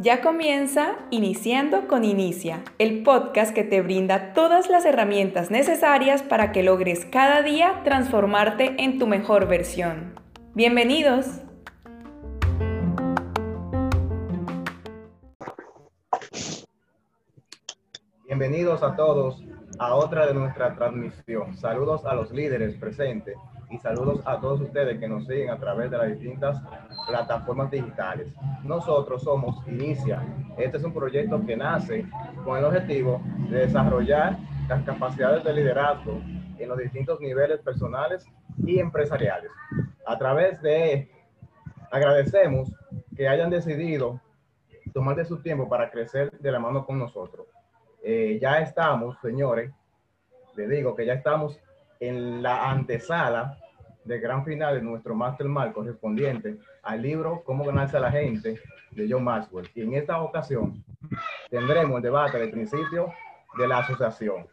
Ya comienza Iniciando con Inicia, el podcast que te brinda todas las herramientas necesarias para que logres cada día transformarte en tu mejor versión. Bienvenidos. Bienvenidos a todos a otra de nuestra transmisión. Saludos a los líderes presentes y saludos a todos ustedes que nos siguen a través de las distintas plataformas digitales. Nosotros somos Inicia. Este es un proyecto que nace con el objetivo de desarrollar las capacidades de liderazgo en los distintos niveles personales y empresariales. A través de agradecemos que hayan decidido tomar de su tiempo para crecer de la mano con nosotros. Eh, ya estamos, señores, le digo que ya estamos en la antesala del gran final de nuestro Mastermind correspondiente al libro Cómo ganarse a la gente de John Maxwell. Y en esta ocasión tendremos el debate del principio de la asociación,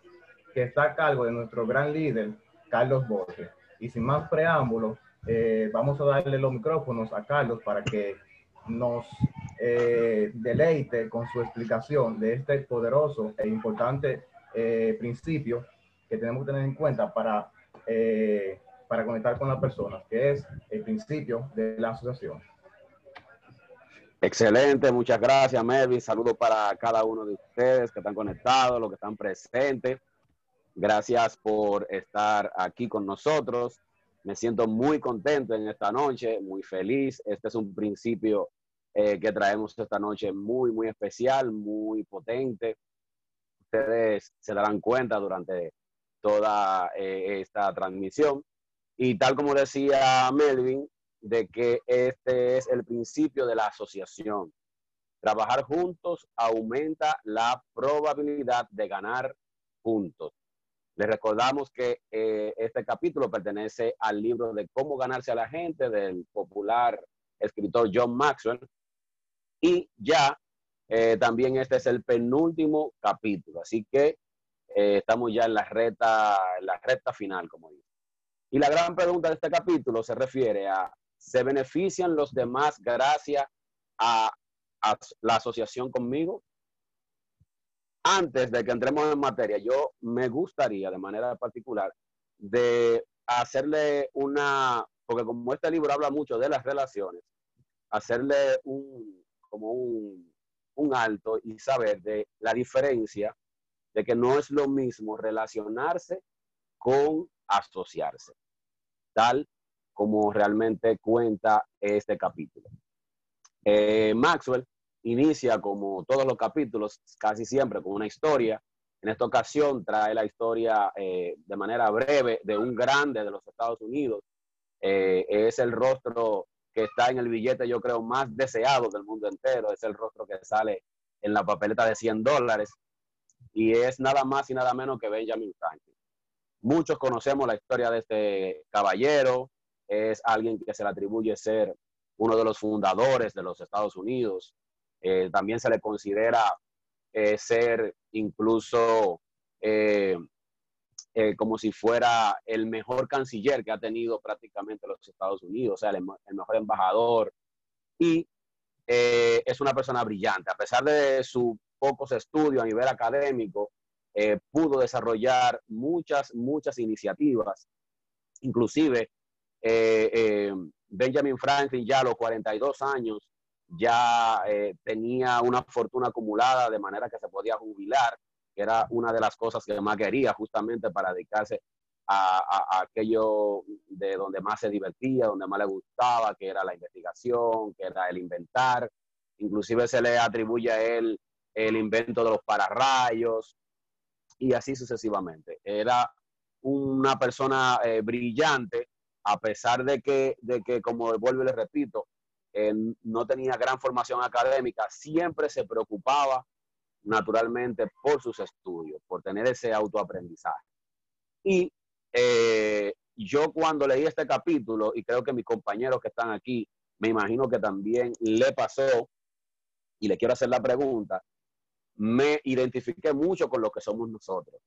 que está a cargo de nuestro gran líder, Carlos Borges. Y sin más preámbulos, eh, vamos a darle los micrófonos a Carlos para que nos eh, deleite con su explicación de este poderoso e importante eh, principio que tenemos que tener en cuenta para, eh, para conectar con las personas, que es el principio de la asociación. Excelente, muchas gracias, Melvin. Saludos para cada uno de ustedes que están conectados, los que están presentes. Gracias por estar aquí con nosotros. Me siento muy contento en esta noche, muy feliz. Este es un principio eh, que traemos esta noche muy, muy especial, muy potente. Ustedes se darán cuenta durante toda eh, esta transmisión. Y tal como decía Melvin, de que este es el principio de la asociación. Trabajar juntos aumenta la probabilidad de ganar juntos. Les recordamos que eh, este capítulo pertenece al libro de Cómo ganarse a la gente del popular escritor John Maxwell. Y ya eh, también este es el penúltimo capítulo. Así que eh, estamos ya en la recta, la recta final, como digo. Y la gran pregunta de este capítulo se refiere a, ¿se benefician los demás gracias a, la asociación conmigo? Antes de que entremos en materia, yo me gustaría de manera particular de hacerle una, porque como este libro habla mucho de las relaciones, hacerle un, como un, un alto y saber de la diferencia de que no es lo mismo relacionarse con asociarse, tal como realmente cuenta este capítulo. Eh, Maxwell inicia como todos los capítulos, casi siempre con una historia. En esta ocasión trae la historia eh, de manera breve de un grande de los Estados Unidos. Eh, es el rostro que está en el billete, yo creo, más deseado del mundo entero. Es el rostro que sale en la papeleta de 100 dólares y es nada más y nada menos que Benjamin Franklin. Muchos conocemos la historia de este caballero, es alguien que se le atribuye ser uno de los fundadores de los Estados Unidos. Eh, también se le considera eh, ser incluso eh, como si fuera el mejor canciller que ha tenido prácticamente los Estados Unidos, o sea, el, el mejor embajador. Y es una persona brillante, a pesar de su pocos estudios a nivel académico, eh, pudo desarrollar muchas, muchas iniciativas. Inclusive, eh, eh, Benjamin Franklin ya a los 42 años ya tenía una fortuna acumulada de manera que se podía jubilar, que era una de las cosas que más quería justamente para dedicarse a, aquello de donde más se divertía, donde más le gustaba, que era la investigación, que era el inventar. Inclusive se le atribuye a él el invento de los pararrayos y así sucesivamente. Era una persona eh, brillante, a pesar de que, de que, como vuelvo y le repito, no tenía gran formación académica, siempre se preocupaba naturalmente por sus estudios, por tener ese autoaprendizaje. Y eh, yo cuando leí este capítulo, y creo que mis compañeros que están aquí, me imagino que también le pasó, y le quiero hacer la pregunta, me identifiqué mucho con lo que somos nosotros.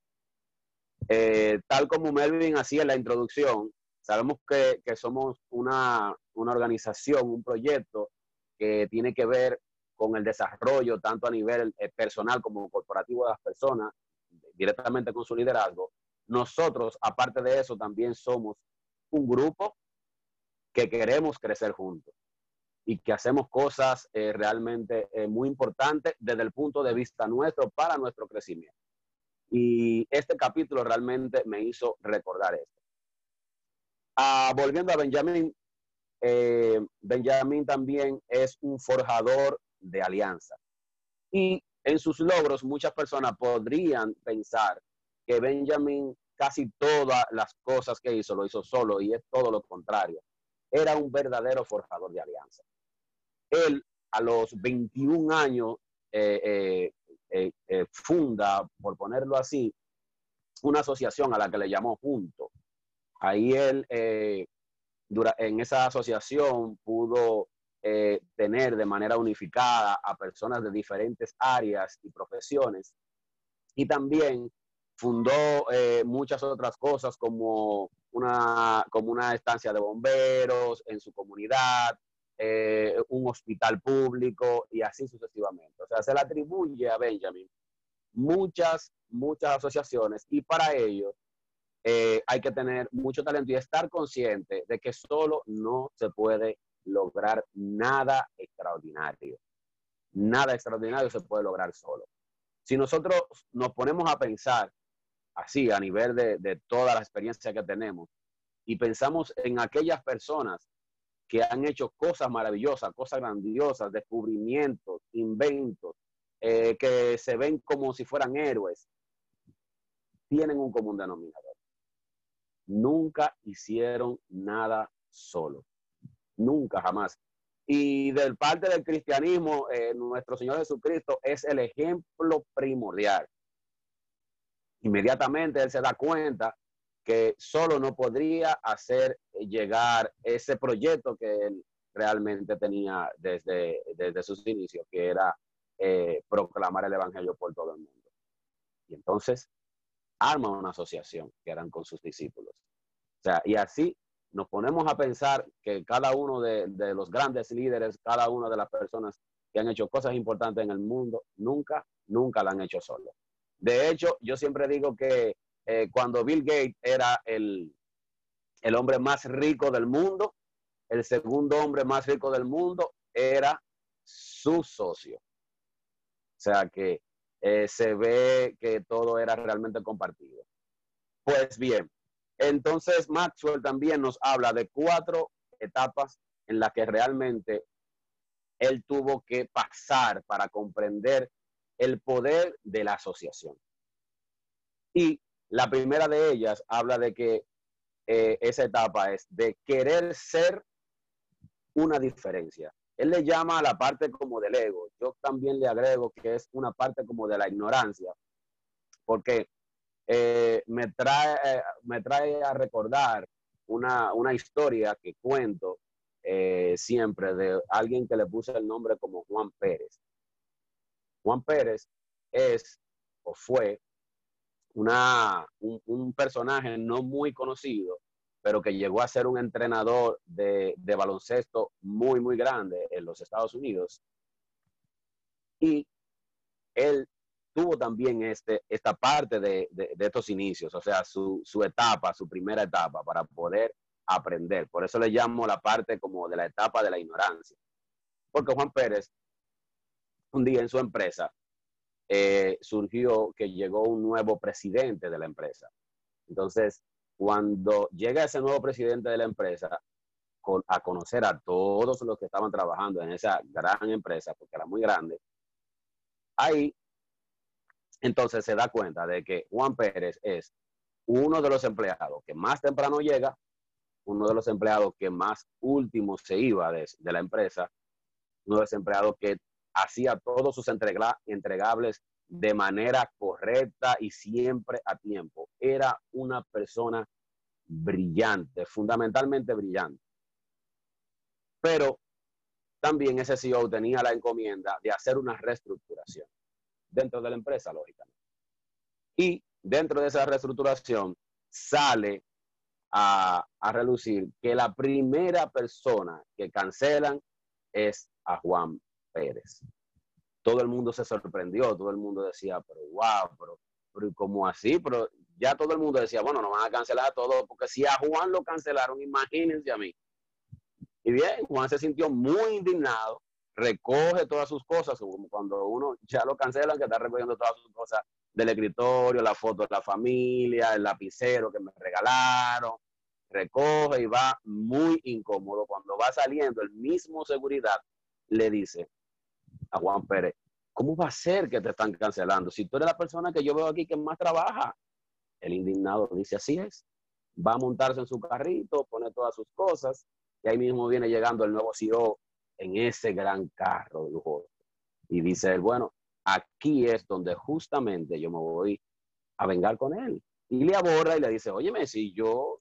Eh, tal como Melvin hacía en la introducción, Sabemos que, somos una, una, organización, un proyecto que tiene que ver con el desarrollo tanto a nivel eh, personal como corporativo de las personas, directamente con su liderazgo. Nosotros, aparte de eso, también somos un grupo que queremos crecer juntos y que hacemos cosas eh, realmente eh, muy importantes desde el punto de vista nuestro para nuestro crecimiento. Y este capítulo realmente me hizo recordar esto. Ah, volviendo a Benjamín, eh, Benjamín también es un forjador de alianza. Y en sus logros muchas personas podrían pensar que Benjamín casi todas las cosas que hizo lo hizo solo y es todo lo contrario. Era un verdadero forjador de alianza. Él a los 21 años eh, eh, eh, funda, por ponerlo así, una asociación a la que le llamó Junto. Ahí él, en esa asociación, pudo tener de manera unificada a personas de diferentes áreas y profesiones. Y también fundó muchas otras cosas como una, como una estancia de bomberos en su comunidad, eh, un hospital público y así sucesivamente. O sea, se le atribuye a Benjamin muchas, muchas asociaciones y para ello eh, hay que tener mucho talento y estar consciente de que solo no se puede lograr nada extraordinario. Nada extraordinario se puede lograr solo. Si nosotros nos ponemos a pensar así a nivel de, de toda la experiencia que tenemos y pensamos en aquellas personas que han hecho cosas maravillosas, cosas grandiosas, descubrimientos, inventos, eh, que se ven como si fueran héroes, tienen un común denominador. Nunca hicieron nada solo. Nunca, jamás. Y del parte del cristianismo, eh, nuestro Señor Jesucristo es el ejemplo primordial. Inmediatamente Él se da cuenta que solo no podría hacer llegar ese proyecto que él realmente tenía desde, desde sus inicios, que era eh, proclamar el Evangelio por todo el mundo. Y entonces arma una asociación que eran con sus discípulos. O sea, y así nos ponemos a pensar que cada uno de, de los grandes líderes, cada una de las personas que han hecho cosas importantes en el mundo, nunca, nunca la han hecho solo. De hecho, yo siempre digo que eh, cuando Bill Gates era el, el hombre más rico del mundo, el segundo hombre más rico del mundo era su socio. O sea que eh, se ve que todo era realmente compartido. Pues bien, entonces Maxwell también nos habla de cuatro etapas en las que realmente él tuvo que pasar para comprender el poder de la asociación. Y la primera de ellas habla de que eh, esa etapa es de querer ser una diferencia. Él le llama a la parte como del ego. Yo también le agrego que es una parte como de la ignorancia, porque eh, me, trae, me trae a recordar una, historia que cuento eh, siempre de alguien que le puse el nombre como Juan Pérez. Juan Pérez es o fue una, un, personaje no muy conocido, pero que llegó a ser un entrenador de, baloncesto muy, muy grande en los Estados Unidos. Y él tuvo también este, esta parte de, estos inicios, o sea, su, su, etapa, su primera etapa para poder aprender. Por eso le llamo la parte como de la etapa de la ignorancia. Porque Juan Pérez, un día en su empresa, eh, surgió que llegó un nuevo presidente de la empresa. Entonces, cuando llega ese nuevo presidente de la empresa a conocer a todos los que estaban trabajando en esa gran empresa, porque era muy grande, ahí entonces se da cuenta de que Juan Pérez es uno de los empleados que más temprano llega, uno de los empleados que más último se iba de, de la empresa, uno de los empleados que hacía todos sus entregables de manera correcta y siempre a tiempo. Era una persona brillante, fundamentalmente brillante. Pero también ese CEO tenía la encomienda de hacer una reestructuración dentro de la empresa, lógicamente. Y dentro de esa reestructuración sale a, a relucir que la primera persona que cancelan es a Juan Todo el mundo se sorprendió, todo el mundo decía, pero wow, pero, pero ¿cómo así? Pero ya todo el mundo decía, bueno, no van a cancelar a todos, porque si a Juan lo cancelaron, imagínense a mí. Y bien, Juan se sintió muy indignado, recoge todas sus cosas, como cuando uno ya lo cancela, que está recogiendo todas sus cosas del escritorio, la foto de la familia, el lapicero que me regalaron, recoge y va muy incómodo. Cuando va saliendo, el mismo seguridad le dice a Juan Pérez, ¿cómo va a ser que te están cancelando? Si tú eres la persona que yo veo aquí que más trabaja. El indignado dice, así es. Va a montarse en su carrito, pone todas sus cosas, y ahí mismo viene llegando el nuevo CEO en ese gran carro lujoso. Y dice él, bueno, aquí es donde justamente yo me voy a vengar con él. Y le aborda y le dice, óyeme, si yo,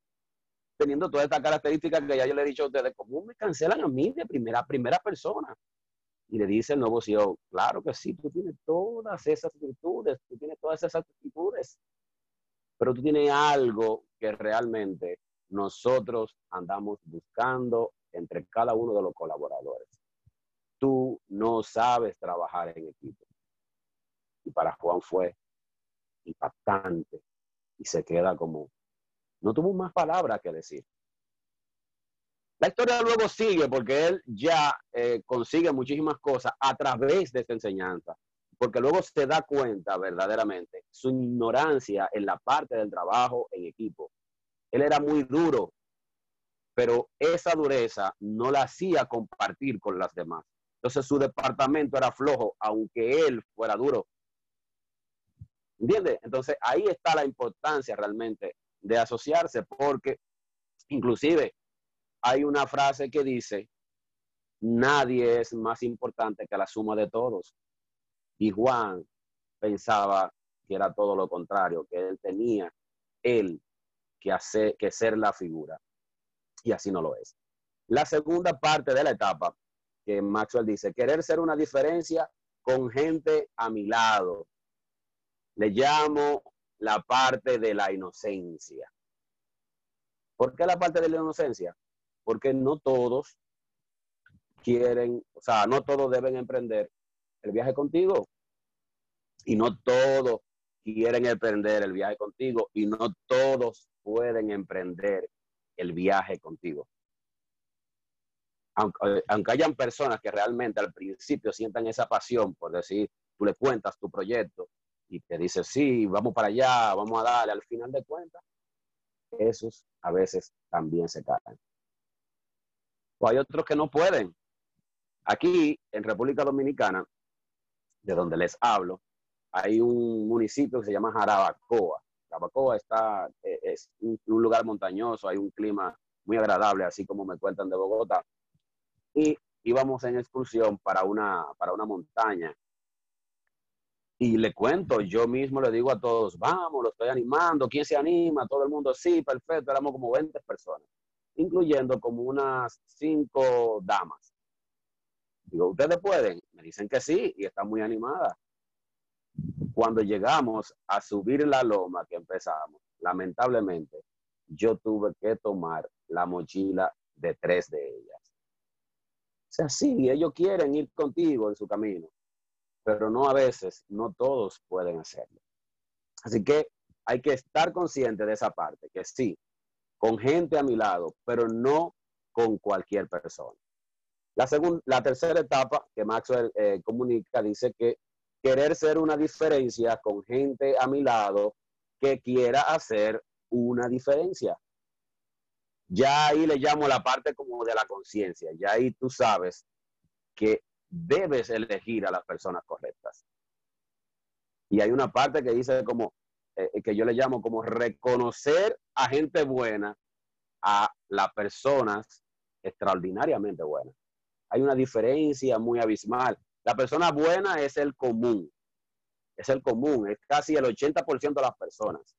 teniendo todas estas características que ya yo le he dicho a ustedes, ¿cómo me cancelan a mí de primera, primera persona? Y le dice el nuevo CEO, claro que sí, tú tienes todas esas virtudes, tú tienes todas esas actitudes, pero tú tienes algo que realmente nosotros andamos buscando entre cada uno de los colaboradores. Tú no sabes trabajar en equipo. Y para Juan fue impactante y se queda como, no tuvo más palabras que decir. La historia luego sigue porque él ya eh, consigue muchísimas cosas a través de esta enseñanza, porque luego se da cuenta verdaderamente su ignorancia en la parte del trabajo en equipo. Él era muy duro, pero esa dureza no la hacía compartir con las demás. Entonces su departamento era flojo, aunque él fuera duro. ¿Entiendes? Entonces ahí está la importancia realmente de asociarse, porque inclusive hay una frase que dice, nadie es más importante que la suma de todos. Y Juan pensaba que era todo lo contrario, que él tenía él que, hacer, que ser la figura. Y así no lo es. La segunda parte de la etapa que Maxwell dice, querer ser una diferencia con gente a mi lado. Le llamo la parte de la inocencia. ¿Por qué la parte de la inocencia? Porque no todos quieren, o sea, no todos deben emprender el viaje contigo. Y no todos quieren emprender el viaje contigo. Y no todos pueden emprender el viaje contigo. Aunque, aunque, hayan personas que realmente al principio sientan esa pasión por decir, tú le cuentas tu proyecto y te dice, sí, vamos para allá, vamos a darle, al final de cuentas, esos a veces también se caen o hay otros que no pueden. Aquí, en República Dominicana, de donde les hablo, hay un municipio que se llama Jarabacoa. Jarabacoa está, eh, es un, lugar montañoso, hay un clima muy agradable, así como me cuentan de Bogotá. Y íbamos en excursión para una, para una montaña. Y le cuento, yo mismo le digo a todos, vamos, lo estoy animando, ¿quién se anima? Todo el mundo, sí, perfecto, éramos como 20 personas incluyendo como unas cinco damas. Digo, ¿ustedes pueden? Me dicen que sí y están muy animadas. Cuando llegamos a subir la loma que empezamos, lamentablemente, yo tuve que tomar la mochila de tres de ellas. O sea, sí, ellos quieren ir contigo en su camino, pero no a veces, no todos pueden hacerlo. Así que hay que estar consciente de esa parte, que sí, con gente a mi lado, pero no con cualquier persona. La, segunda, la tercera etapa que Maxwell eh, comunica dice que querer ser una diferencia con gente a mi lado que quiera hacer una diferencia. Ya ahí le llamo la parte como de la conciencia. Ya ahí tú sabes que debes elegir a las personas correctas. Y hay una parte que dice como, eh, que yo le llamo como reconocer a gente buena, a las personas extraordinariamente buenas. Hay una diferencia muy abismal. La persona buena es el común, es el común, es casi el 80% de las personas.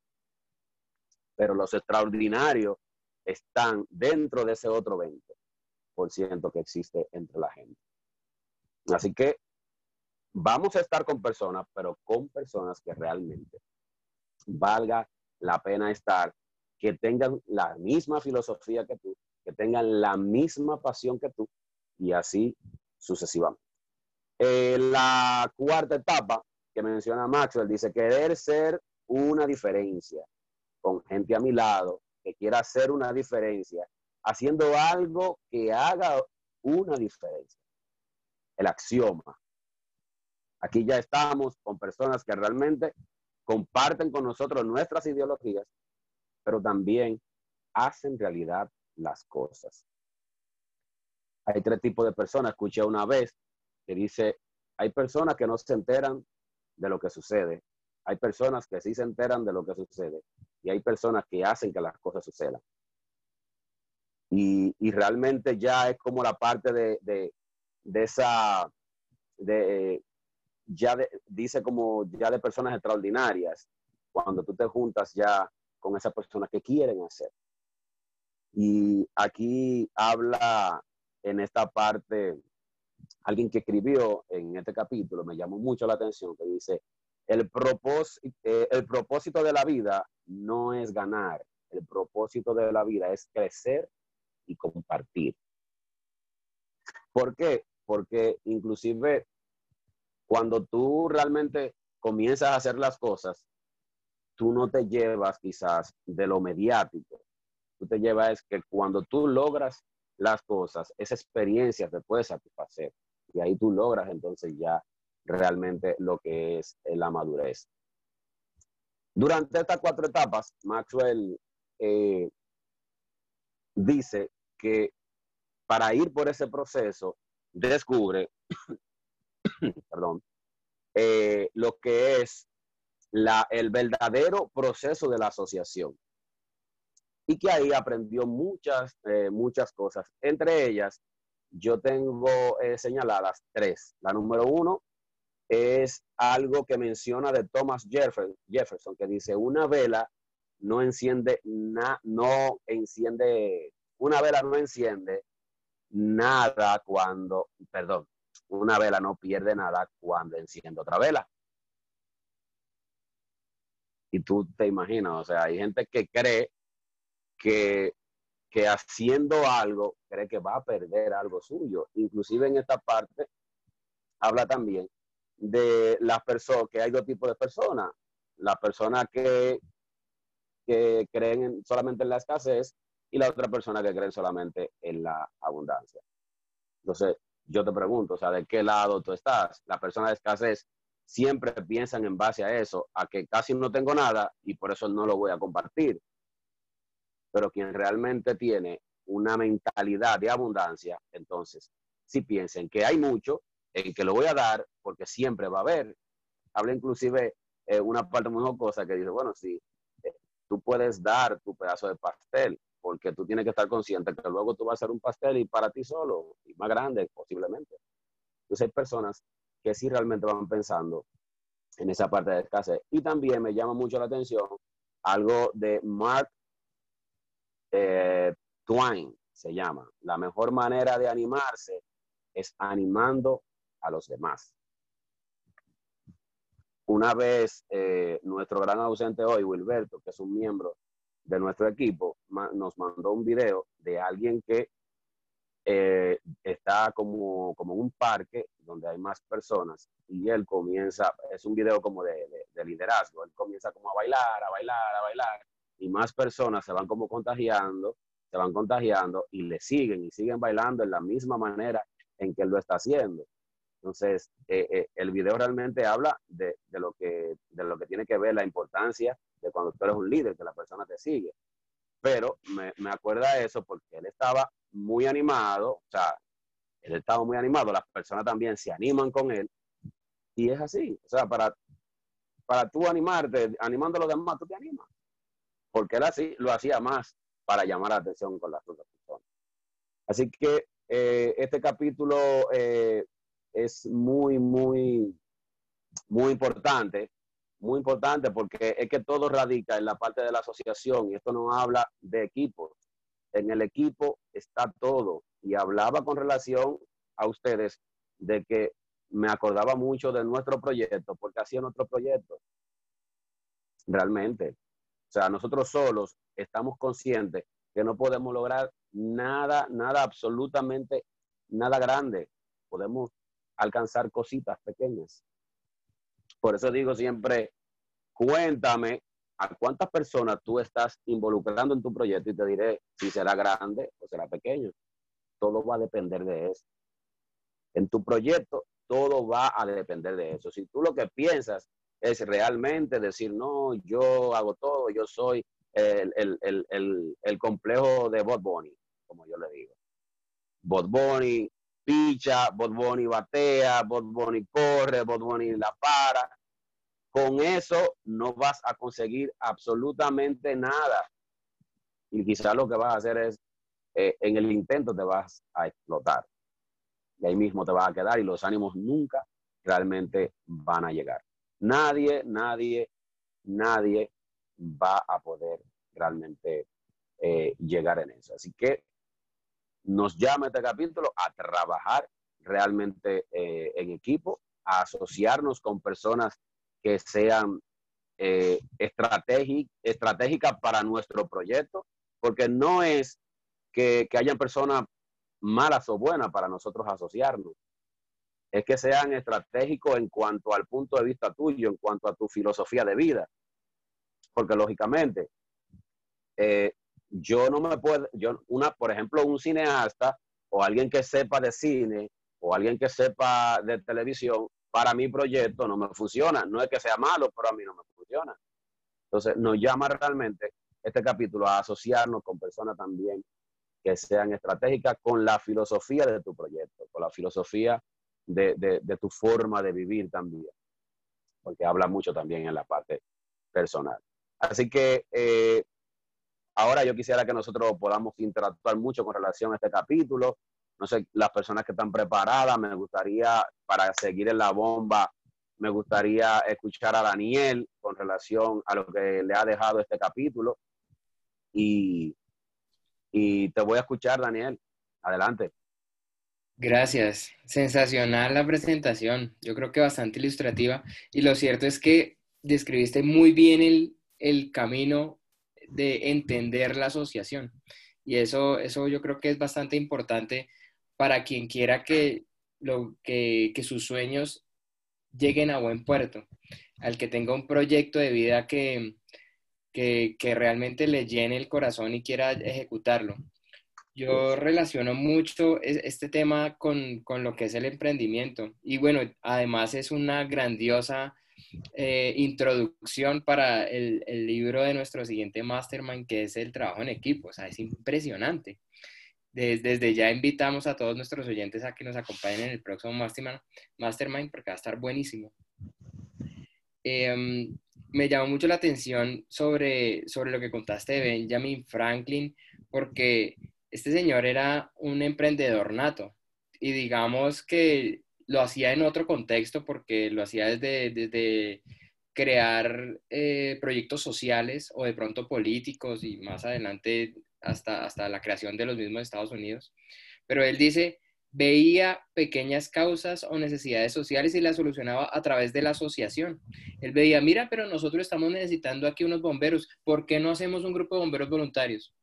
Pero los extraordinarios están dentro de ese otro 20% que existe entre la gente. Así que vamos a estar con personas, pero con personas que realmente valga la pena estar que tengan la misma filosofía que tú, que tengan la misma pasión que tú y así sucesivamente. Eh, la cuarta etapa que menciona Maxwell dice querer ser una diferencia con gente a mi lado que quiera hacer una diferencia, haciendo algo que haga una diferencia. El axioma. Aquí ya estamos con personas que realmente comparten con nosotros nuestras ideologías, pero también hacen realidad las cosas. Hay tres tipos de personas. Escuché una vez que dice, hay personas que no se enteran de lo que sucede. Hay personas que sí se enteran de lo que sucede. Y hay personas que hacen que las cosas sucedan. Y, realmente ya es como la parte de, de, de esa, de, ya dice como ya de personas extraordinarias, cuando tú te juntas ya con esas personas que quieren hacer. Y aquí habla en esta parte alguien que escribió en este capítulo, me llamó mucho la atención, que dice, el propósito, eh, el propósito de la vida no es ganar, el propósito de la vida es crecer y compartir. ¿Por qué? Porque inclusive cuando tú realmente comienzas a hacer las cosas, tú no te llevas quizás de lo mediático. Tú te llevas que cuando tú logras las cosas, esa experiencia te puede satisfacer. Y ahí tú logras entonces ya realmente lo que es la madurez. Durante estas cuatro etapas, Maxwell eh, dice que para ir por ese proceso, descubre perdón, eh, lo que es la, el verdadero proceso de la asociación. Y que ahí aprendió muchas, eh, muchas cosas. Entre ellas, yo tengo eh, señaladas tres. La número uno es algo que menciona de Thomas Jefferson, que dice, una vela no enciende, no enciende, una vela no enciende nada cuando, perdón, una vela no pierde nada cuando enciende otra vela. Y tú te imaginas, o sea, hay gente que cree que, que haciendo algo, cree que va a perder algo suyo. Inclusive en esta parte habla también de las personas, que hay dos tipos de personas. Las personas que, que creen solamente en la escasez y la otra persona que creen solamente en la abundancia. Entonces, yo te pregunto, o sea, ¿de qué lado tú estás? La persona de escasez siempre piensan en base a eso, a que casi no tengo nada y por eso no lo voy a compartir. Pero quien realmente tiene una mentalidad de abundancia, entonces, si piensen que hay mucho, en que lo voy a dar, porque siempre va a haber. Habla inclusive eh, una parte muy jocosa que dice, bueno, si eh, tú puedes dar tu pedazo de pastel, porque tú tienes que estar consciente que luego tú vas a hacer un pastel y para ti solo, y más grande posiblemente. Entonces hay personas que sí realmente van pensando en esa parte de escasez. Y también me llama mucho la atención algo de Mark eh, Twain, se llama. La mejor manera de animarse es animando a los demás. Una vez eh, nuestro gran ausente hoy, Wilberto, que es un miembro de nuestro equipo nos mandó un video de alguien que eh, está como, como un parque donde hay más personas y él comienza, es un video como de, de, liderazgo, él comienza como a bailar, a bailar, a bailar y más personas se van como contagiando, se van contagiando y le siguen y siguen bailando en la misma manera en que él lo está haciendo. Entonces, eh, eh, el video realmente habla de, de, lo que, de lo que tiene que ver la importancia de cuando tú eres un líder, que la persona te sigue. Pero me, me acuerda eso porque él estaba muy animado, o sea, él estaba muy animado, las personas también se animan con él. Y es así, o sea, para, para tú animarte, animando a los demás, tú te animas. Porque él así lo hacía más para llamar la atención con las otras personas. Así que eh, este capítulo es muy, muy, muy importante muy importante porque es que todo radica en la parte de la asociación y esto no habla de equipos. En el equipo está todo. Y hablaba con relación a ustedes de que me acordaba mucho de nuestro proyecto porque hacía nuestro proyecto. Realmente. O sea, nosotros solos estamos conscientes que no podemos lograr nada, nada, absolutamente nada grande. Podemos alcanzar cositas pequeñas. Por eso digo siempre, cuéntame a cuántas personas tú estás involucrando en tu proyecto y te diré si será grande o será pequeño. Todo va a depender de eso. En tu proyecto, todo va a depender de eso. Si tú lo que piensas es realmente decir, no, yo hago todo, yo soy el, el complejo de Bot Bunny, como yo le digo. Bot Bunny picha, Bot Bunny batea, Bot Bunny corre, Bot Bunny la para. Con eso no vas a conseguir absolutamente nada. Y quizás lo que vas a hacer es, eh, en el intento te vas a explotar. Y ahí mismo te vas a quedar y los ánimos nunca realmente van a llegar. Nadie, nadie, nadie va a poder realmente eh, llegar en eso. Así que nos llama este capítulo a trabajar realmente eh, en equipo, a asociarnos con personas que sean eh, estratégicas para nuestro proyecto, porque no es que, que hayan personas malas o buenas para nosotros asociarnos, es que sean estratégicos en cuanto al punto de vista tuyo, en cuanto a tu filosofía de vida. Porque lógicamente, eh, yo no me puedo, yo, una, por ejemplo, un cineasta o alguien que sepa de cine o alguien que sepa de televisión, para mi proyecto no me funciona. No es que sea malo, pero a mí no me funciona. Entonces, nos llama realmente este capítulo a asociarnos con personas también que sean estratégicas con la filosofía de tu proyecto, con la filosofía de, de, tu forma de vivir también, porque habla mucho también en la parte personal. Así que eh, ahora yo quisiera que nosotros podamos interactuar mucho con relación a este capítulo. No sé, las personas que están preparadas, me gustaría, para seguir en la bomba, me gustaría escuchar a Daniel con relación a lo que le ha dejado este capítulo. Y, y te voy a escuchar, Daniel. Adelante. Gracias. Sensacional la presentación. Yo creo que bastante ilustrativa. Y lo cierto es que describiste muy bien el, el camino de entender la asociación. Y eso, eso yo creo que es bastante importante para quien quiera que, lo, que, que sus sueños lleguen a buen puerto, al que tenga un proyecto de vida que, que, que realmente le llene el corazón y quiera ejecutarlo. Yo relaciono mucho este tema con, con, lo que es el emprendimiento. Y bueno, además es una grandiosa eh, introducción para el, libro de nuestro siguiente mastermind, que es el trabajo en equipo. O sea, es impresionante. Desde, ya invitamos a todos nuestros oyentes a que nos acompañen en el próximo mastermind, mastermind porque va a estar buenísimo. Eh, me llamó mucho la atención sobre, sobre lo que contaste de Benjamin Franklin, porque este señor era un emprendedor nato y digamos que lo hacía en otro contexto porque lo hacía desde, desde crear eh, proyectos sociales o de pronto políticos y más adelante hasta, hasta la creación de los mismos Estados Unidos. Pero él dice, veía pequeñas causas o necesidades sociales y las solucionaba a través de la asociación. Él veía, mira, pero nosotros estamos necesitando aquí unos bomberos, ¿por qué no hacemos un grupo de bomberos voluntarios?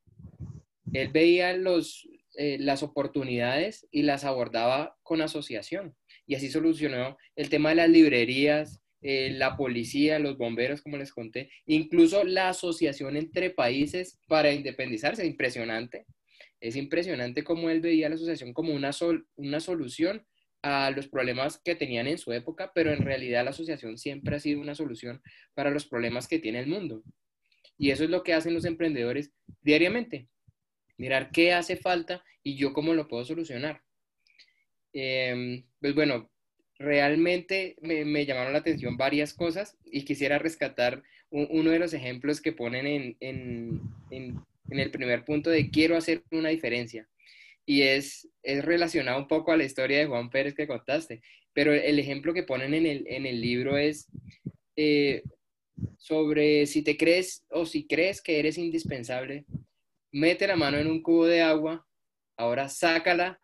Él veía los, eh, las oportunidades y las abordaba con asociación. Y así solucionó el tema de las librerías, eh, la policía, los bomberos, como les conté, incluso la asociación entre países para independizarse. Impresionante. Es impresionante cómo él veía la asociación como una, una solución a los problemas que tenían en su época, pero en realidad la asociación siempre ha sido una solución para los problemas que tiene el mundo. Y eso es lo que hacen los emprendedores diariamente mirar qué hace falta y yo cómo lo puedo solucionar. Em, pues bueno, realmente me, llamaron la atención varias cosas y quisiera rescatar uno de los ejemplos que ponen en, el primer punto de quiero hacer una diferencia. Y es, es relacionado un poco a la historia de Juan Pérez que contaste, pero el ejemplo que ponen en el, libro es eh, sobre si te crees o si crees que eres indispensable, mete la mano en un cubo de agua, ahora sácala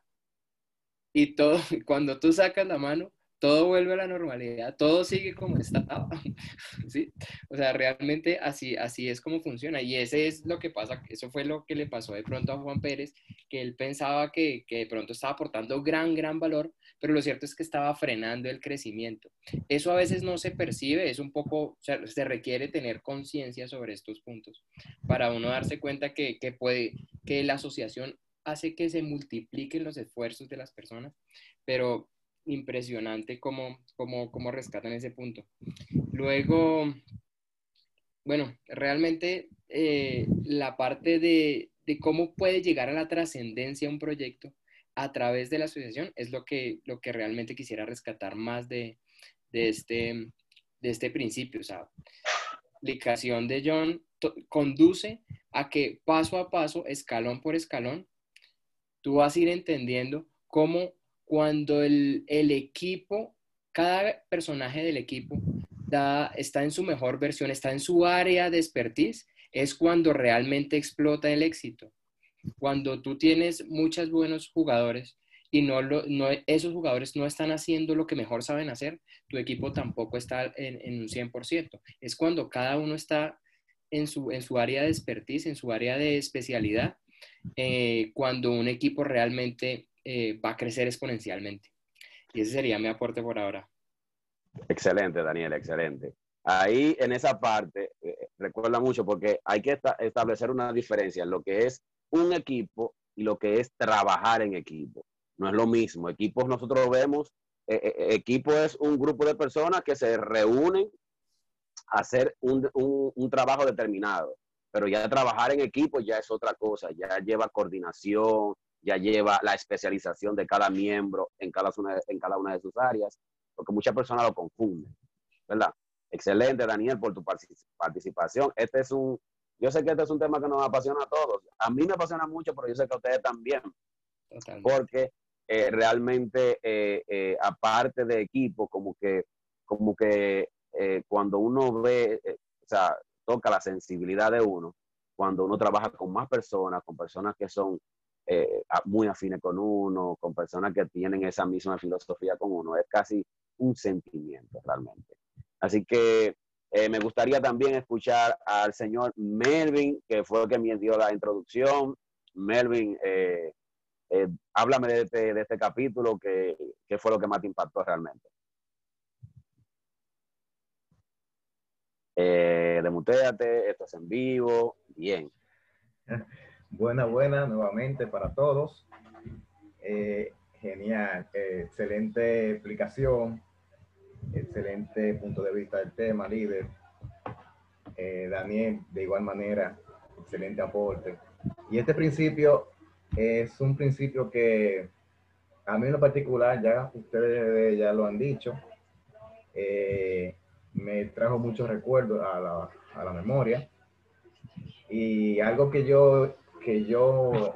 y todo, cuando tú sacas la mano, todo vuelve a la normalidad, todo sigue como estaba, ¿sí? O sea, realmente así, así es como funciona y ese es lo que pasa, eso fue lo que le pasó de pronto a Juan Pérez, que él pensaba que, que de pronto estaba aportando gran, gran valor, pero lo cierto es que estaba frenando el crecimiento. Eso a veces no se percibe, es un poco, se requiere tener conciencia sobre estos puntos para uno darse cuenta que, que puede, que la asociación hace que se multipliquen los esfuerzos de las personas, pero impresionante cómo, cómo, cómo rescatan ese punto. Luego, bueno, realmente eh, la parte de, cómo puede llegar a la trascendencia un proyecto a través de la asociación es lo que, lo que realmente quisiera rescatar más de, de este, de este principio. O sea, la explicación de John conduce a que paso a paso, escalón por escalón, tú vas a ir entendiendo cómo cuando el, equipo, cada personaje del equipo está en su mejor versión, está en su área de expertise, es cuando realmente explota el éxito. Cuando tú tienes muchos buenos jugadores y no, esos jugadores no están haciendo lo que mejor saben hacer, tu equipo tampoco está en, un 100%. Es cuando cada uno está en su, en su área de expertise, en su área de especialidad, eh, cuando un equipo realmente eh, va a crecer exponencialmente. Y ese sería mi aporte por ahora. Excelente, Daniel, excelente. Ahí en esa parte, eh, recuerda mucho porque hay que establecer una diferencia en lo que es un equipo y lo que es trabajar en equipo. No es lo mismo. Equipos nosotros vemos, equipo es un grupo de personas que se reúnen a hacer un, un trabajo determinado. Pero ya trabajar en equipo ya es otra cosa, ya lleva coordinación, ya lleva la especialización de cada miembro en cada una, en cada una de sus áreas, porque muchas personas lo confunden, ¿verdad? Excelente, Daniel, por tu participación. Este es un, yo sé que este es un tema que nos apasiona a todos. A mí me apasiona mucho, pero yo sé que a ustedes también. Porque eh, realmente, eh, eh, aparte de equipo, como que, como que cuando uno ve, o sea, toca la sensibilidad de uno, cuando uno trabaja con más personas, con personas que son eh, muy afines con uno, con personas que tienen esa misma filosofía con uno. Es casi un sentimiento realmente. Así que eh, me gustaría también escuchar al señor Melvin, que fue el que me dio la introducción. Melvin, eh, háblame de este, de este capítulo, que, que, fue lo que más te impactó realmente. Demutéate, esto es en vivo, bien. Buena, buena, nuevamente para todos. Eh, genial, eh, excelente explicación, excelente punto de vista del tema, líder. Eh, Daniel, de igual manera, excelente aporte. Y este principio es un principio que a mí en lo particular, ya ustedes ya lo han dicho, me trajo muchos recuerdos a la, a la memoria. Y algo que yo que yo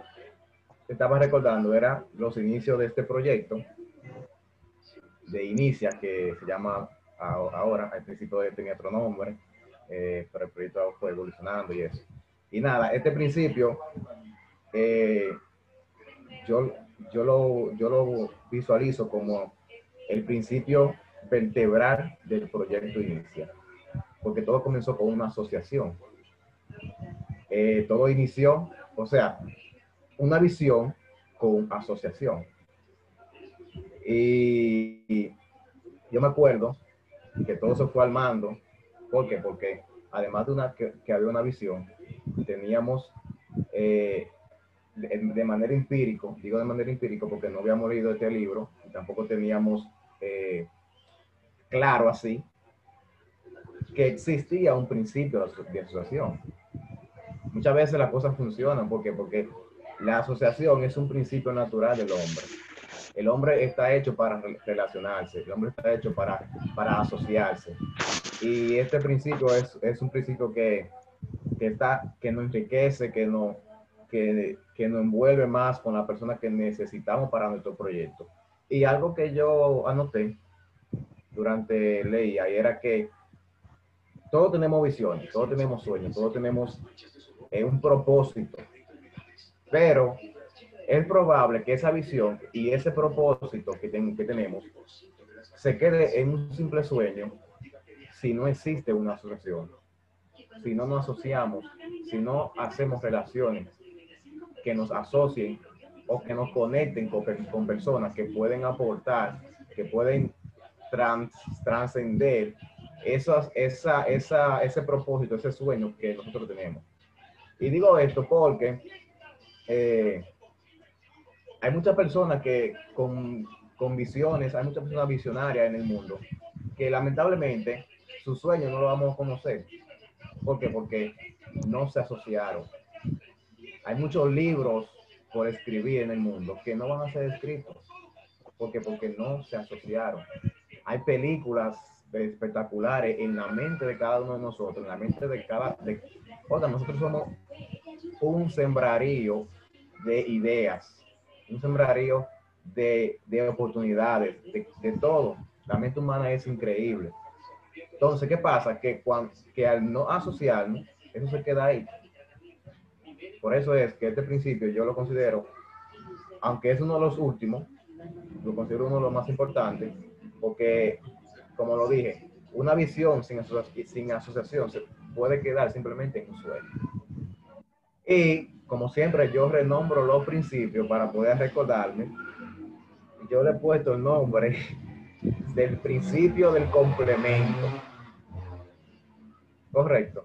estaba recordando era los inicios de este proyecto de Inicia, que se llama ahora, al principio tenía otro nombre, eh, pero el proyecto fue evolucionando y eso. Y nada, este principio, eh, yo, yo, lo, yo lo visualizo como el principio vertebral del proyecto Inicia, porque todo comenzó con una asociación. Eh, todo inició o sea, una visión con asociación. Y yo me acuerdo que todo se fue armando. ¿Por qué? Porque además de una, que, había una visión, teníamos eh, de, manera empírica, digo de manera empírica porque no habíamos leído este libro y tampoco teníamos eh, claro así que existía un principio de asociación muchas veces las cosas funcionan. ¿Por Porque la asociación es un principio natural del hombre. El hombre está hecho para relacionarse, el hombre está hecho para, para asociarse. Y este principio es, es un principio que, que, está, que nos enriquece, que nos, que, que nos envuelve más con la persona que necesitamos para nuestro proyecto. Y algo que yo anoté durante leía y era que todos tenemos visiones, todos tenemos sueños, todos tenemos es un propósito. Pero es probable que esa visión y ese propósito que, que tenemos se quede en un simple sueño si no existe una asociación, si no nos asociamos, si no hacemos relaciones que nos asocien o que nos conecten con, personas que pueden aportar, que pueden trascender esa, esa, ese propósito, ese sueño que nosotros tenemos. Y digo esto porque eh, hay muchas personas que con, con, visiones, hay muchas personas visionarias en el mundo que lamentablemente su sueño no lo vamos a conocer. ¿Por qué? Porque no se asociaron. Hay muchos libros por escribir en el mundo que no van a ser escritos. ¿Por qué? Porque no se asociaron. Hay películas espectaculares en la mente de cada uno de nosotros, en la mente de cada... De, nosotros somos un sembrarío de ideas, un sembrarío de, de oportunidades, de, de, todo. La mente humana es increíble. Entonces, ¿qué pasa? Que, cuando, que al no asociarnos, eso se queda ahí. Por eso es que este principio yo lo considero, aunque es uno de los últimos, lo considero uno de los más importantes, porque, como lo dije, una visión sin, asociación se puede quedar simplemente en un sueño. Y como siempre, yo renombro los principios para poder recordarme. Yo le he puesto el nombre del principio del complemento. Correcto.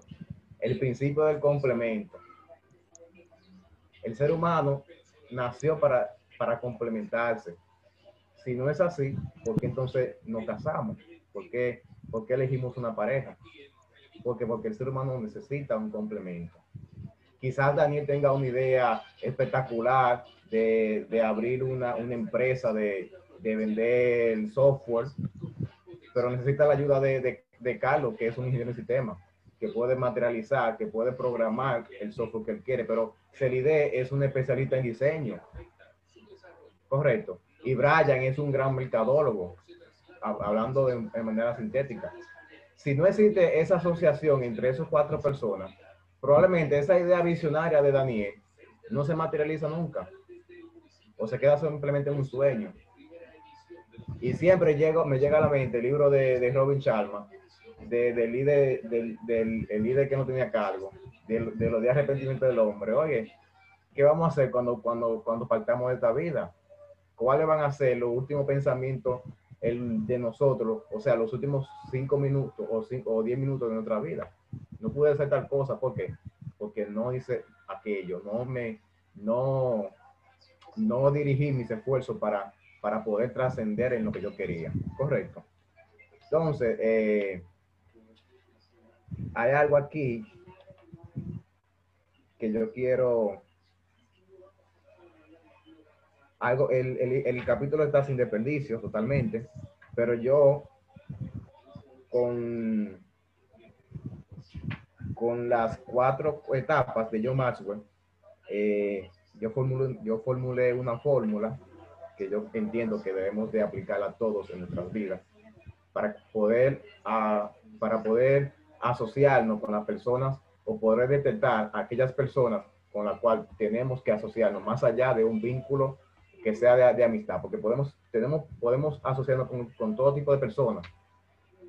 El principio del complemento. El ser humano nació para complementarse. Si no es así, ¿por qué entonces nos casamos? ¿Por qué, ¿Por qué elegimos una pareja? Porque, porque el ser humano necesita un complemento. Quizás Daniel tenga una idea espectacular de, de abrir una, una empresa de, de, vender software, pero necesita la ayuda de, de, de Carlos, que es un ingeniero de sistema, que puede materializar, que puede programar el software que él quiere, pero Celide es un especialista en diseño. Correcto. Y Brian es un gran mercadólogo, hablando de, manera sintética. Si no existe esa asociación entre esas cuatro personas, probablemente esa idea visionaria de Daniel no se materializa nunca o se queda simplemente en un sueño. Y siempre llego, me llega a la mente el libro de, de Robin Sharma, de, del, líder, del, del el líder que no tenía cargo, de, de los días de arrepentimiento del hombre. Oye, ¿qué vamos a hacer cuando, cuando, cuando faltamos de esta vida? ¿Cuáles van a ser los últimos pensamientos el, de nosotros? O sea, los últimos cinco minutos o, cinco, o diez minutos de nuestra vida no pude hacer tal cosa, ¿por qué? Porque no hice aquello, no me, no, no dirigí mis esfuerzos para, para poder trascender en lo que yo quería, ¿correcto? Entonces, eh, hay algo aquí que yo quiero, algo, el, el, el capítulo está sin desperdicio totalmente, pero yo con con las cuatro etapas de John Maxwell, eh, yo, formulé, yo formulé una fórmula que yo entiendo que debemos de aplicar a todos en nuestras vidas para poder, para poder asociarnos con las personas o poder detectar a aquellas personas con las cuales tenemos que asociarnos más allá de un vínculo que sea de, amistad, porque podemos, tenemos, podemos asociarnos con, con todo tipo de personas,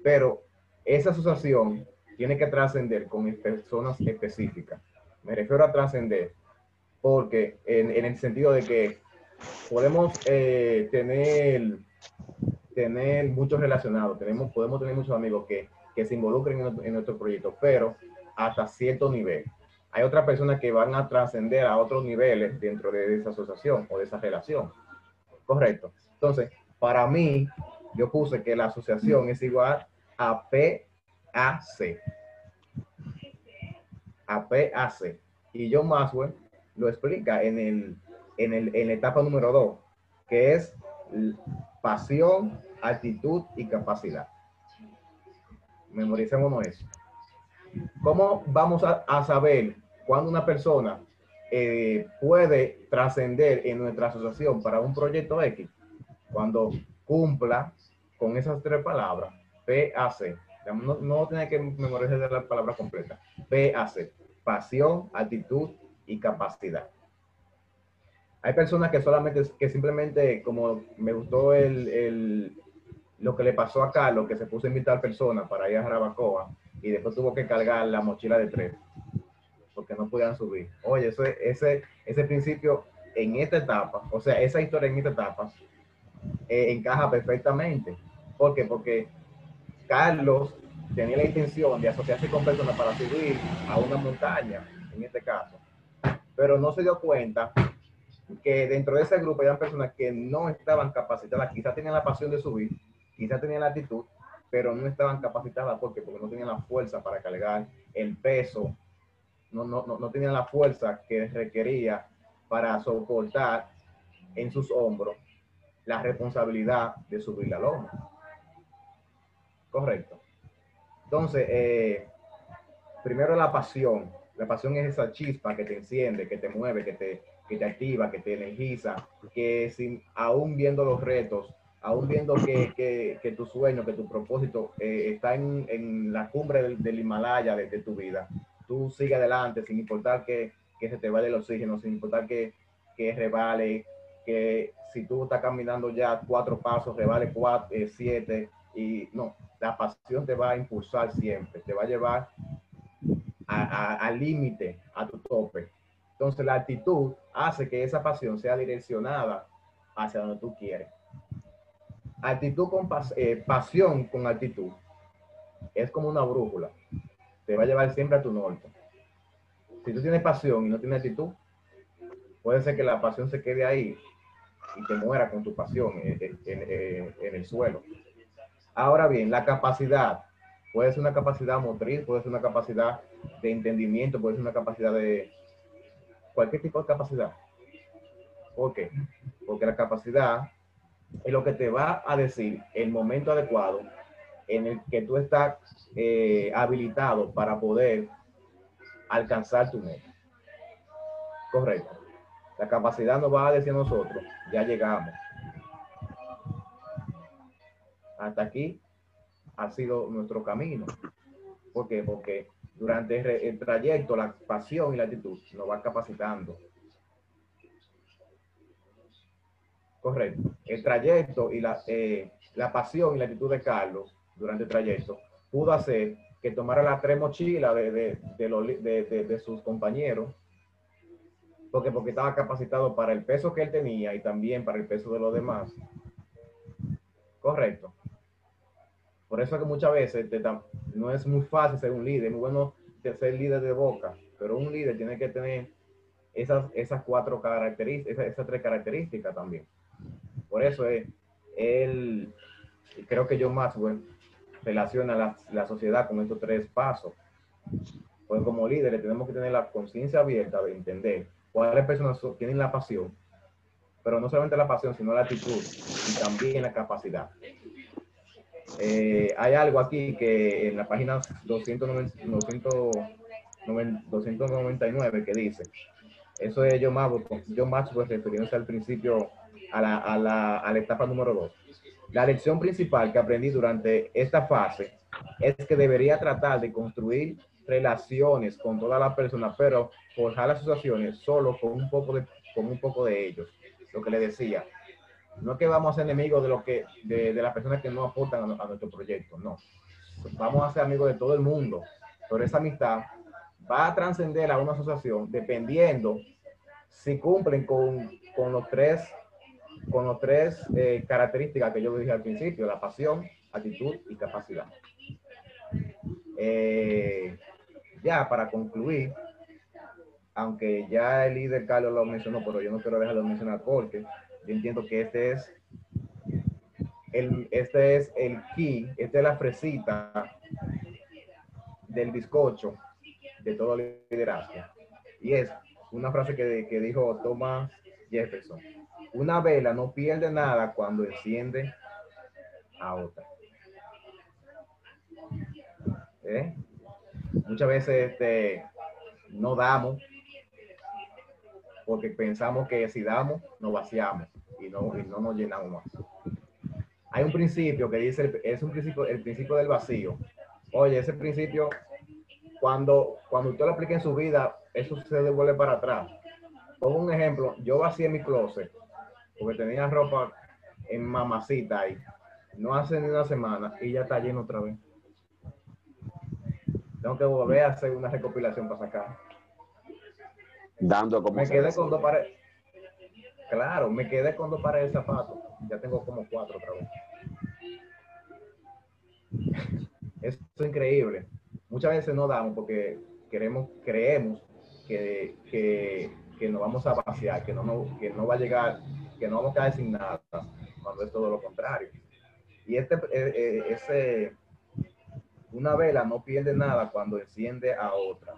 pero esa asociación tiene que trascender con personas específicas. Me refiero a trascender porque en, en, el sentido de que podemos eh, tener, tener muchos relacionados, tenemos, podemos tener muchos amigos que, que se involucren en, en nuestro proyecto, pero hasta cierto nivel. Hay otras personas que van a trascender a otros niveles dentro de esa asociación o de esa relación. Correcto. Entonces, para mí, yo puse que la asociación es igual a P AC. APAC. Y John Maxwell lo explica en, el, en, el, en la etapa número 2, que es pasión, actitud y capacidad. Memoricémonos eso. ¿Cómo vamos a, a saber cuando una persona eh, puede trascender en nuestra asociación para un proyecto X? Cuando cumpla con esas tres palabras, PAC, no, no tiene que memorizar la palabra completa. PAC, pasión, actitud y capacidad. Hay personas que solamente, que simplemente, como me gustó el, el lo que le pasó a Carlos, que se puso a invitar personas para ir a Jarabacoa y después tuvo que cargar la mochila de tres porque no podían subir. Oye, ese, ese, ese principio en esta etapa, o sea, esa historia en esta etapa, eh, encaja perfectamente. ¿Por qué? Porque Carlos tenía la intención de asociarse con personas para subir a una montaña, en este caso, pero no se dio cuenta que dentro de ese grupo eran personas que no estaban capacitadas, quizás tenían la pasión de subir, quizás tenían la actitud, pero no estaban capacitadas porque porque no tenían la fuerza para cargar el peso, no, no, no, no tenían la fuerza que requería para soportar en sus hombros la responsabilidad de subir la loma. Correcto. Entonces, eh, primero la pasión. La pasión es esa chispa que te enciende, que te mueve, que te, que te activa, que te energiza, que sin, aún viendo los retos, aún viendo que, que, que tu sueño, que tu propósito eh, está en, en, la cumbre del, Himalaya de, tu vida, tú sigue adelante sin importar que, que se te vaya el oxígeno, sin importar que, que rebale, que si tú estás caminando ya cuatro pasos, rebale cuatro, eh, siete, y no, la pasión te va a impulsar siempre, te va a llevar al límite, a, tu tope. Entonces la actitud hace que esa pasión sea direccionada hacia donde tú quieres. Actitud con eh, pasión con actitud es como una brújula. Te va a llevar siempre a tu norte. Si tú tienes pasión y no tienes actitud, puede ser que la pasión se quede ahí y te muera con tu pasión en, el suelo. Ahora bien, la capacidad puede ser una capacidad motriz, puede ser una capacidad de entendimiento, puede ser una capacidad de cualquier tipo de capacidad. ¿Por qué? Porque la capacidad es lo que te va a decir el momento adecuado en el que tú estás eh, habilitado para poder alcanzar tu meta. Correcto. La capacidad nos va a decir nosotros, ya llegamos. Hasta aquí ha sido nuestro camino. ¿Por qué? Porque durante el trayecto, la pasión y la actitud nos va capacitando. Correcto. El trayecto y la, eh, la pasión y la actitud de Carlos durante el trayecto pudo hacer que tomara las tres mochilas de, de, de, de sus compañeros, porque, porque estaba capacitado para el peso que él tenía y también para el peso de los demás. Correcto. Por eso es que muchas veces te, no es muy fácil ser un líder, es muy bueno ser líder de boca, pero un líder tiene que tener esas, esas cuatro características, esas, esas tres características también. Por eso es, él, creo que John Maxwell relaciona la, la sociedad con estos tres pasos. Pues como líderes tenemos que tener la conciencia abierta de entender cuáles personas tienen la pasión, pero no solamente la pasión, sino la actitud y también la capacidad. Eh, hay algo aquí que en la página 290, 299 que dice, eso es John Maxwell, John Maxwell refiriéndose al principio, a la, a, la, a la etapa número 2. La lección principal que aprendí durante esta fase es que debería tratar de construir relaciones con todas las personas, pero forjar las asociaciones solo con un poco de, con un poco de ellos. Lo que le decía, no es que vamos a ser enemigos de lo que de, de las personas que no aportan a, a, nuestro proyecto, no. Vamos a ser amigos de todo el mundo, pero esa amistad va a trascender a una asociación dependiendo si cumplen con, con los tres con los tres eh, características que yo dije al principio, la pasión, actitud y capacidad. Eh, ya para concluir, aunque ya el líder Carlos lo mencionó, pero yo no quiero dejarlo de mencionar porque yo entiendo que este es el, este es el key, esta es la fresita del bizcocho de todo liderazgo. Y es una frase que, que dijo Thomas Jefferson. Una vela no pierde nada cuando enciende a otra. ¿Eh? Muchas veces este, no damos porque pensamos que si damos, nos vaciamos y no, y no nos llenamos más. Hay un principio que dice, es un principio, el principio del vacío. Oye, ese principio, cuando, cuando usted lo aplica en su vida, eso se devuelve para atrás. Pongo un ejemplo, yo vacié mi closet porque tenía ropa en mamacita ahí. no hace ni una semana y ya está lleno otra vez. Tengo que volver a hacer una recopilación para sacar. Dando como Me quedé con dos pares. Claro, me quedé con dos pares de zapatos. Ya tengo como cuatro otra vez. Es increíble. Muchas veces no damos porque queremos, creemos que, que, que nos vamos a vaciar, que no, no- que no va a llegar, que no vamos a caer sin nada, cuando es todo lo contrario. Y este, eh, eh, ese, una vela no pierde nada cuando enciende a otra.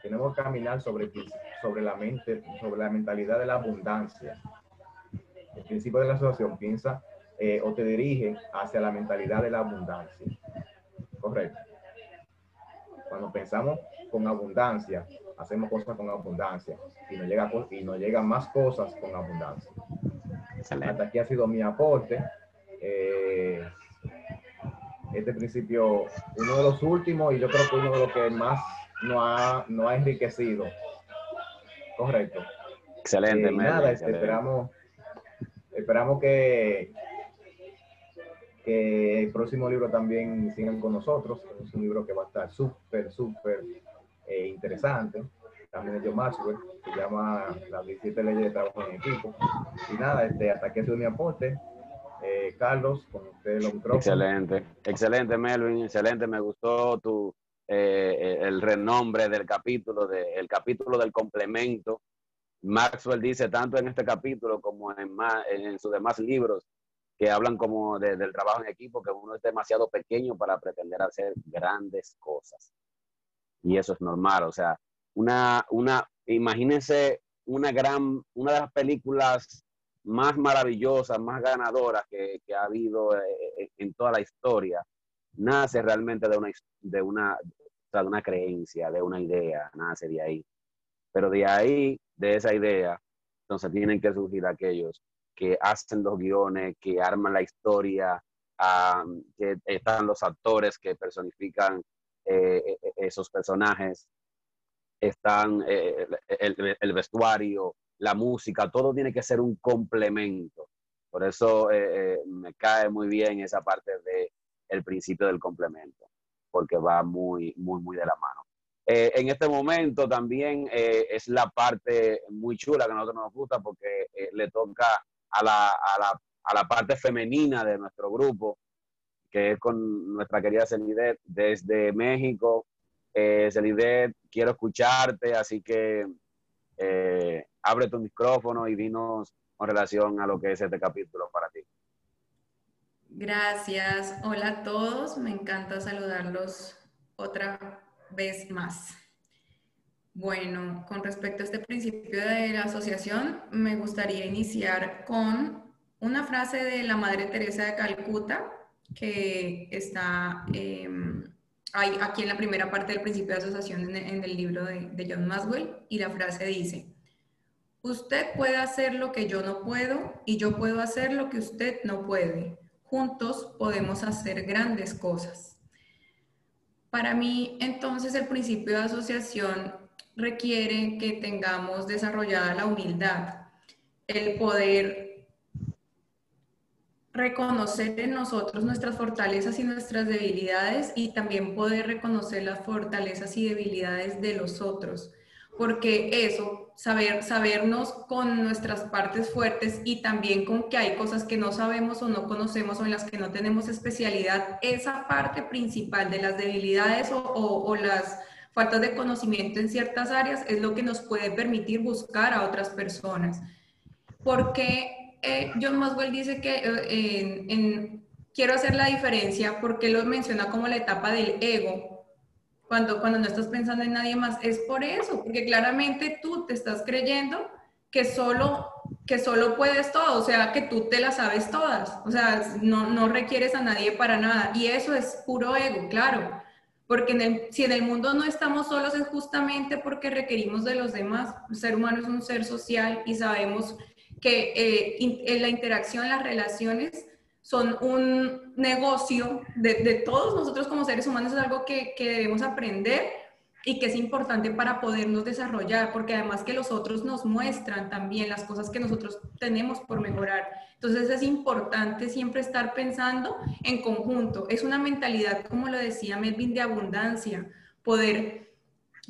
Tenemos que caminar sobre, sobre la mente, sobre la mentalidad de la abundancia. El principio de la asociación piensa eh, o te dirige hacia la mentalidad de la abundancia. Correcto. Cuando pensamos con abundancia, hacemos cosas con abundancia y nos llega, y nos llegan más cosas con abundancia. Excelente. Hasta aquí ha sido mi aporte. Eh, este principio, uno de los últimos y yo creo que uno de los que más nos ha, nos ha enriquecido. Correcto. Excelente, Eh, nada, este, excelente. esperamos, esperamos que, que el próximo libro también sigan con nosotros. Es un libro que va a estar súper, súper eh, interesante. También de Maxwell, se llama Las 17 leyes de trabajo en equipo. Y nada, este, hasta aquí ha sido mi aporte. Eh, Carlos, con usted los micrófonos. Excelente, excelente Melvin, excelente, me gustó tu eh, el renombre del capítulo, de, el capítulo del complemento. Maxwell dice tanto en este capítulo como en, más, en sus demás libros que hablan como de- del trabajo en equipo, que uno es demasiado pequeño para pretender hacer grandes cosas. Y eso es normal, o sea, una, una, imagínense una gran, una de las películas más maravillosas, más ganadoras que, que ha habido eh, eh, en toda la historia, nace realmente de una, de una, de una creencia, de una idea, nace de ahí. Pero de ahí, de esa idea, entonces tienen que surgir aquellos que hacen los guiones, que arman la historia, ah, que están los actores que personifican eh, eh, esos personajes, están eh, el, vestuario, la música, todo tiene que ser un complemento. Por eso eh, eh, me cae muy bien esa parte de el principio del complemento, porque va muy, muy, muy de la mano. Eh, en este momento también eh, es la parte muy chula que a nosotros nos gusta porque eh, le toca a la, a, la, a la parte femenina de nuestro grupo, que es con nuestra querida Celidet desde México. Eh, Celidet, quiero escucharte, así que eh, abre tu micrófono y dinos con relación a lo que es este capítulo para ti. Gracias. Hola a todos. Me encanta saludarlos otra vez más. Bueno, con respecto a este principio de la asociación, me gustaría iniciar con una frase de la Madre Teresa de Calcuta que está eh, aquí en la primera parte del principio de asociación en, el libro de, de John Maswell y la frase dice, usted puede hacer lo que yo no puedo y yo puedo hacer lo que usted no puede. Juntos podemos hacer grandes cosas. Para mí, entonces, el principio de asociación requiere que tengamos desarrollada la humildad, el poder reconocer en nosotros nuestras fortalezas y nuestras debilidades y también poder reconocer las fortalezas y debilidades de los otros, porque eso, saber, sabernos con nuestras partes fuertes y también con que hay cosas que no sabemos o no conocemos o en las que no tenemos especialidad, esa parte principal de las debilidades o, o, las faltas de conocimiento en ciertas áreas es lo que nos puede permitir buscar a otras personas. Porque eh, John Maswell dice que eh, quiero hacer la diferencia porque lo menciona como la etapa del ego, cuando, cuando no estás pensando en nadie más, es por eso, porque claramente tú te estás creyendo que solo, que solo puedes todo, o sea, que tú te las sabes todas, o sea, no, no requieres a nadie para nada, y eso es puro ego, claro, porque si en el mundo no estamos solos es justamente porque requerimos de los demás, el ser humano es un ser social y sabemos que eh, in, la interacción, las relaciones, son un negocio de, todos nosotros como seres humanos, es algo que, que, debemos aprender y que es importante para podernos desarrollar, porque además que los otros nos muestran también las cosas que nosotros tenemos por mejorar. Entonces es importante siempre estar pensando en conjunto. Es una mentalidad, como lo decía Melvin, de abundancia, poder,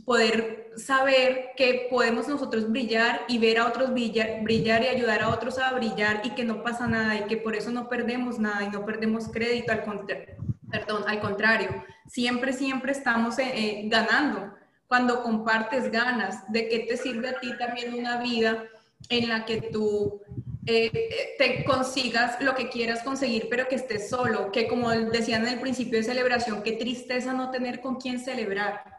poder saber que podemos nosotros brillar y ver a otros brillar, brillar y ayudar a otros a brillar y que no pasa nada y que por eso no perdemos nada y no perdemos crédito, al Perdón, al contrario, siempre, siempre estamos eh, eh, ganando. Cuando compartes ganas, ¿de qué te sirve a ti también una vida en la que tú eh, te consigas lo que quieras conseguir, pero que estés solo? Que como decían en el principio de celebración, qué tristeza no tener con quién celebrar.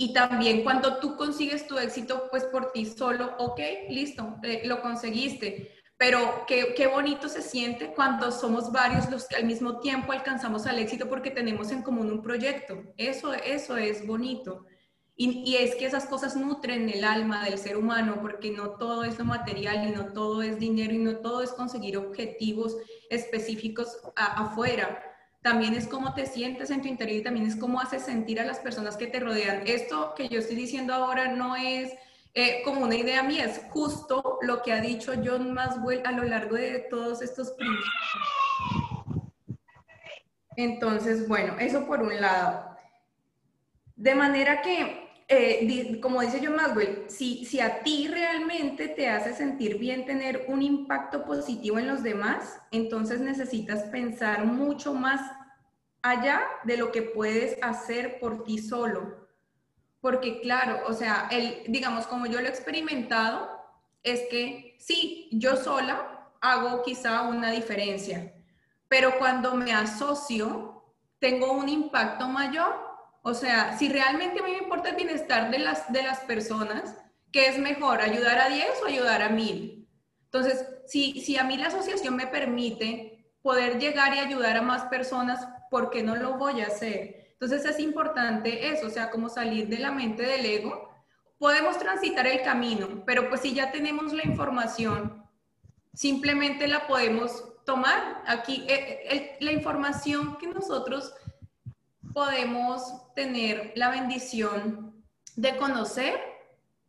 Y también cuando tú consigues tu éxito, pues por ti solo, ok, listo, lo conseguiste pero qué, qué, bonito se siente cuando somos varios los que al mismo tiempo alcanzamos al éxito porque tenemos en común un proyecto. Eso, eso es bonito. Y, y, es que esas cosas nutren el alma del ser humano porque no todo es lo material y no todo es dinero y no todo es conseguir objetivos específicos afuera. También es cómo te sientes en tu interior y también es cómo haces sentir a las personas que te rodean. Esto que yo estoy diciendo ahora no es eh, como una idea mía, es justo lo que ha dicho John Maswell a lo largo de todos estos principios. Entonces, bueno, eso por un lado. De manera que, eh, como dice John Maswell, si, si a ti realmente te hace sentir bien tener un impacto positivo en los demás, entonces necesitas pensar mucho más allá de lo que puedes hacer por ti solo porque claro, o sea, el, digamos, como yo lo he experimentado, es que sí, yo sola hago quizá una diferencia, pero cuando me asocio, tengo un impacto mayor. O sea, si realmente a mí me importa el bienestar de las, de las personas, ¿qué es mejor, ayudar a 10 o ayudar a 1000? Entonces, si, si a mí la asociación me permite poder llegar y ayudar a más personas, ¿por qué no lo voy a hacer? Entonces es importante eso, o sea, como salir de la mente del ego. Podemos transitar el camino, pero pues si ya tenemos la información, simplemente la podemos tomar. Aquí eh, eh, la información que nosotros podemos tener la bendición de conocer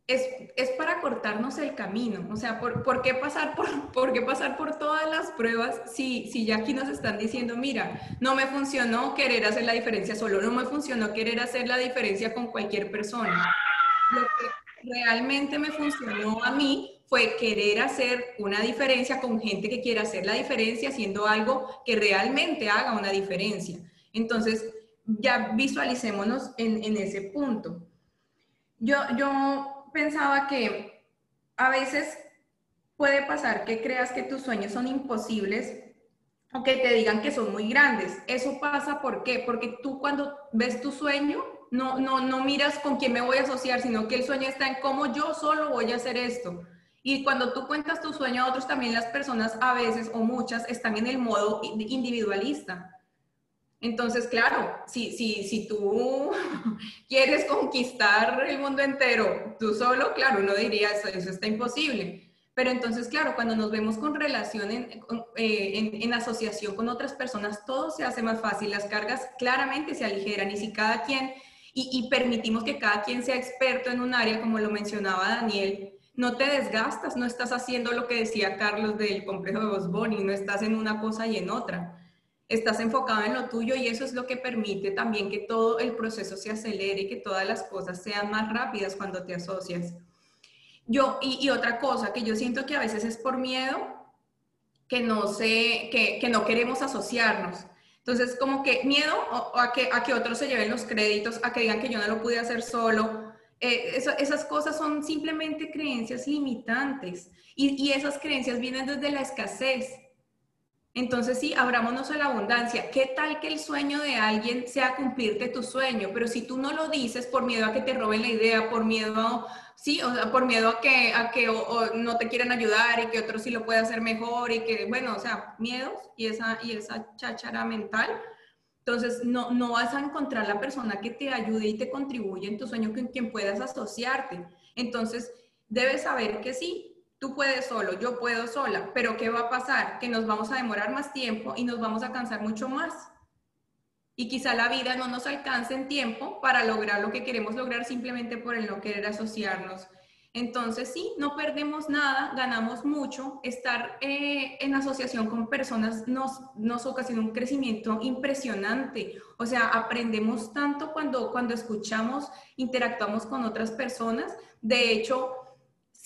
es, para cortarnos el camino. O sea, ¿por, qué pasar por, por, qué pasar por todas las pruebas si, si ya aquí nos están diciendo, mira, no me funcionó querer hacer la diferencia solo, no me funcionó querer hacer la diferencia con cualquier persona. Lo que realmente me funcionó a mí fue querer hacer una diferencia con gente que quiera hacer la diferencia haciendo algo que realmente haga una diferencia. Entonces, ya visualicémonos en, en ese punto. Yo, yo pensaba que a veces puede pasar que creas que tus sueños son imposibles o que te digan que son muy grandes. Eso pasa ¿por qué? Porque tú cuando ves tu sueño no, no, no miras con quién me voy a asociar, sino que el sueño está en cómo yo solo voy a hacer esto. Y cuando tú cuentas tu sueño a otros, también las personas a veces o muchas están en el modo individualista. Entonces, claro, si, si, si tú quieres conquistar el mundo entero tú solo, claro, uno diría, eso, eso está imposible. Pero entonces, claro, cuando nos vemos con relación en, eh, en, asociación con otras personas, todo se hace más fácil, las cargas claramente se aligeran y si cada quien, y, y permitimos que cada quien sea experto en un área, como lo mencionaba Daniel, no te desgastas, no estás haciendo lo que decía Carlos del complejo de Bosboni, no estás en una cosa y en otra estás enfocado en lo tuyo y eso es lo que permite también que todo el proceso se acelere y que todas las cosas sean más rápidas cuando te asocias. Yo, y, otra cosa que yo siento que a veces es por miedo, que no sé, que, no queremos asociarnos. Entonces, como que miedo a, que, a que otros se lleven los créditos, a que digan que yo no lo pude hacer solo. Eh, esas cosas son simplemente creencias limitantes y esas creencias vienen desde la escasez entonces sí, abrámonos a la abundancia. ¿Qué tal que el sueño de alguien sea cumplirte tu sueño? Pero si tú no lo dices por miedo a que te roben la idea, por miedo, sí, o sea, por miedo a que, a que no te quieran ayudar y que otro sí lo puede hacer mejor y que, bueno, o sea, miedos y esa, y esa cháchara mental. Entonces, no, no vas a encontrar la persona que te ayude y te contribuye en tu sueño con quien puedas asociarte. Entonces, debes saber que sí, tú puedes solo, yo puedo sola, pero ¿qué va a pasar? Que nos vamos a demorar más tiempo y nos vamos a cansar mucho más. y quizá la vida no nos alcance en tiempo para lograr lo que queremos lograr simplemente por el no querer asociarnos. Entonces, sí, no perdemos nada, ganamos mucho. Estar eh, en asociación con personas nos, nos ocasiona un crecimiento impresionante. O sea, aprendemos tanto cuando, cuando escuchamos, interactuamos con otras personas. De hecho,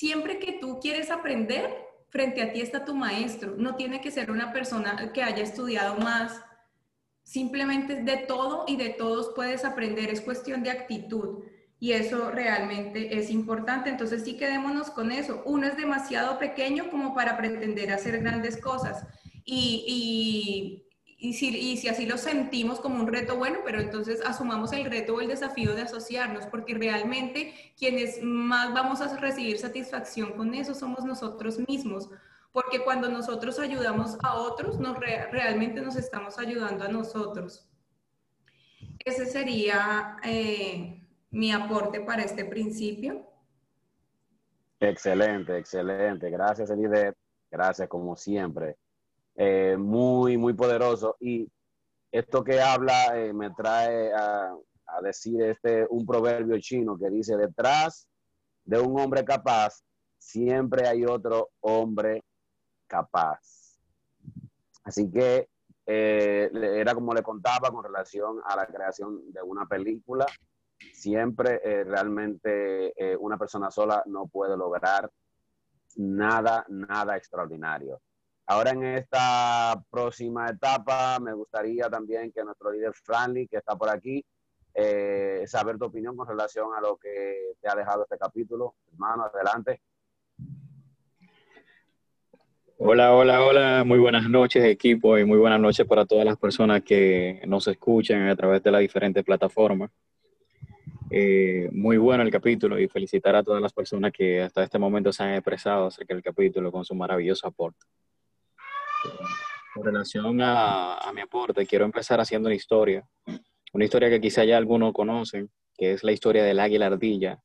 siempre que tú quieres aprender, frente a ti está tu maestro. No tiene que ser una persona que haya estudiado más. Simplemente de todo y de todos puedes aprender. Es cuestión de actitud y eso realmente es importante. Entonces sí quedémonos con eso. Uno es demasiado pequeño como para pretender hacer grandes cosas y, y, si, y si así lo sentimos como un reto, bueno, pero entonces asumamos el reto o el desafío de asociarnos, porque realmente quienes más vamos a recibir satisfacción con eso somos nosotros mismos. Porque cuando nosotros ayudamos a otros, nos realmente nos estamos ayudando a nosotros. Ese sería eh, mi aporte para este principio. Excelente, excelente. Gracias, Elide. Gracias, como siempre. Eh, muy, muy poderoso. Y esto que habla eh, me trae a, decir este, un proverbio chino que dice, detrás de un hombre capaz, siempre hay otro hombre capaz. Así que eh, era como le contaba con relación a la creación de una película siempre realmente una persona sola no puede lograr nada, nada extraordinario. Ahora en esta próxima etapa me gustaría también que nuestro líder Franly, que está por aquí, eh, saber tu opinión con relación a lo que te ha dejado este capítulo. Hermano, adelante. Hola, hola, hola. Muy buenas noches, equipo, y muy buenas noches para todas las personas que nos escuchan a través de las diferentes plataformas. Eh, muy bueno el capítulo y felicitar a todas las personas que hasta este momento se han expresado acerca del capítulo con su maravilloso aporte. Con relación a, mi aporte, quiero empezar haciendo una historia, una historia que quizá ya algunos conocen, que es la historia del águila ardilla.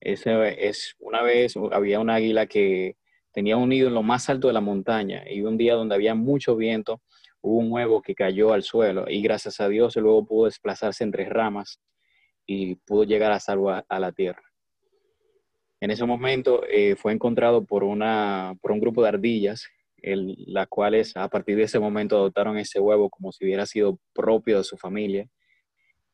Ese es, una vez había un águila que tenía un nido en lo más alto de la montaña y un día donde había mucho viento, hubo un huevo que cayó al suelo y gracias a Dios luego pudo desplazarse entre ramas y pudo llegar a salvo a, la tierra. En ese momento eh, fue encontrado por, una, por un grupo de ardillas, las cuales a partir de ese momento adoptaron ese huevo como si hubiera sido propio de su familia.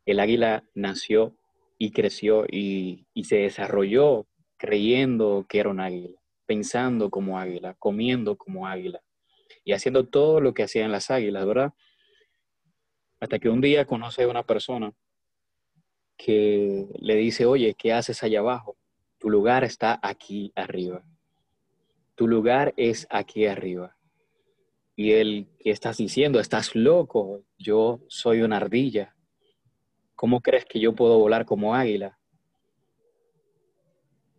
El águila nació y creció y, y se desarrolló creyendo que era un águila, pensando como águila, comiendo como águila y haciendo todo lo que hacían las águilas, ¿verdad? Hasta que un día conoce a una persona que le dice, oye, ¿qué haces allá abajo? Tu lugar está aquí arriba. Tu lugar es aquí arriba. Y él, ¿qué estás diciendo? Estás loco. Yo soy una ardilla. ¿Cómo crees que yo puedo volar como águila?